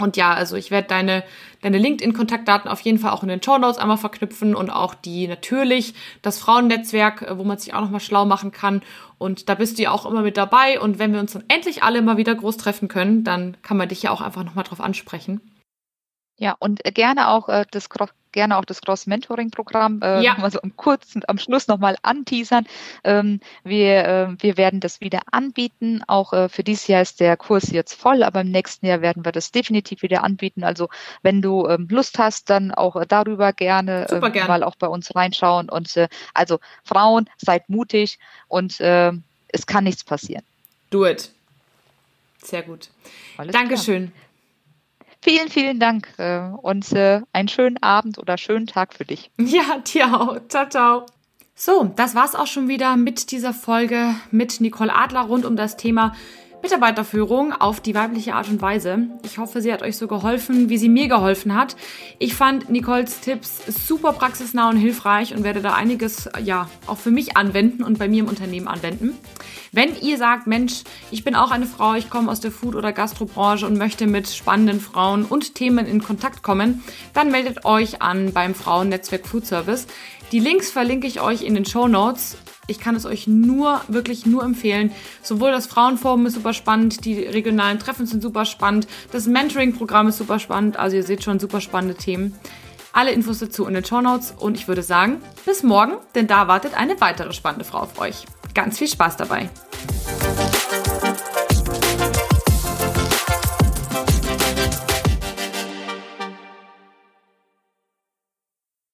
Und ja, also ich werde deine, deine LinkedIn-Kontaktdaten auf jeden Fall auch in den Show Notes einmal verknüpfen und auch die natürlich, das Frauennetzwerk, äh, wo man sich auch nochmal schlau machen kann. Und da bist du ja auch immer mit dabei. Und wenn wir uns dann endlich alle mal wieder groß treffen können, dann kann man dich ja auch einfach nochmal drauf ansprechen. Ja, und gerne auch äh, das gerne auch das Cross-Mentoring-Programm, äh, ja. also am kurz und am Schluss nochmal anteasern. Ähm, wir, äh, wir werden das wieder anbieten. Auch äh, für dieses Jahr ist der Kurs jetzt voll, aber im nächsten Jahr werden wir das definitiv wieder anbieten. Also wenn du ähm, Lust hast, dann auch äh, darüber gerne, äh, gerne, mal auch bei uns reinschauen. Und äh, also Frauen, seid mutig und äh, es kann nichts passieren. Do it. Sehr gut. Alles Dankeschön. Klar. Vielen, vielen Dank äh, und äh, einen schönen Abend oder schönen Tag für dich. Ja, dir auch. Ciao, ciao. So, das war's auch schon wieder mit dieser Folge mit Nicole Adler rund um das Thema Mitarbeiterführung auf die weibliche Art und Weise. Ich hoffe, sie hat euch so geholfen, wie sie mir geholfen hat. Ich fand Nicoles Tipps super praxisnah und hilfreich und werde da einiges, ja, auch für mich anwenden und bei mir im Unternehmen anwenden. Wenn ihr sagt, Mensch, ich bin auch eine Frau, ich komme aus der Food- oder Gastrobranche und möchte mit spannenden Frauen und Themen in Kontakt kommen, dann meldet euch an beim Frauennetzwerk Food Service. Die Links verlinke ich euch in den Show Notes ich kann es euch nur, wirklich nur empfehlen. Sowohl das Frauenforum ist super spannend, die regionalen Treffen sind super spannend, das Mentoring-Programm ist super spannend. Also ihr seht schon super spannende Themen. Alle Infos dazu in den Show Notes und ich würde sagen, bis morgen, denn da wartet eine weitere spannende Frau auf euch. Ganz viel Spaß dabei.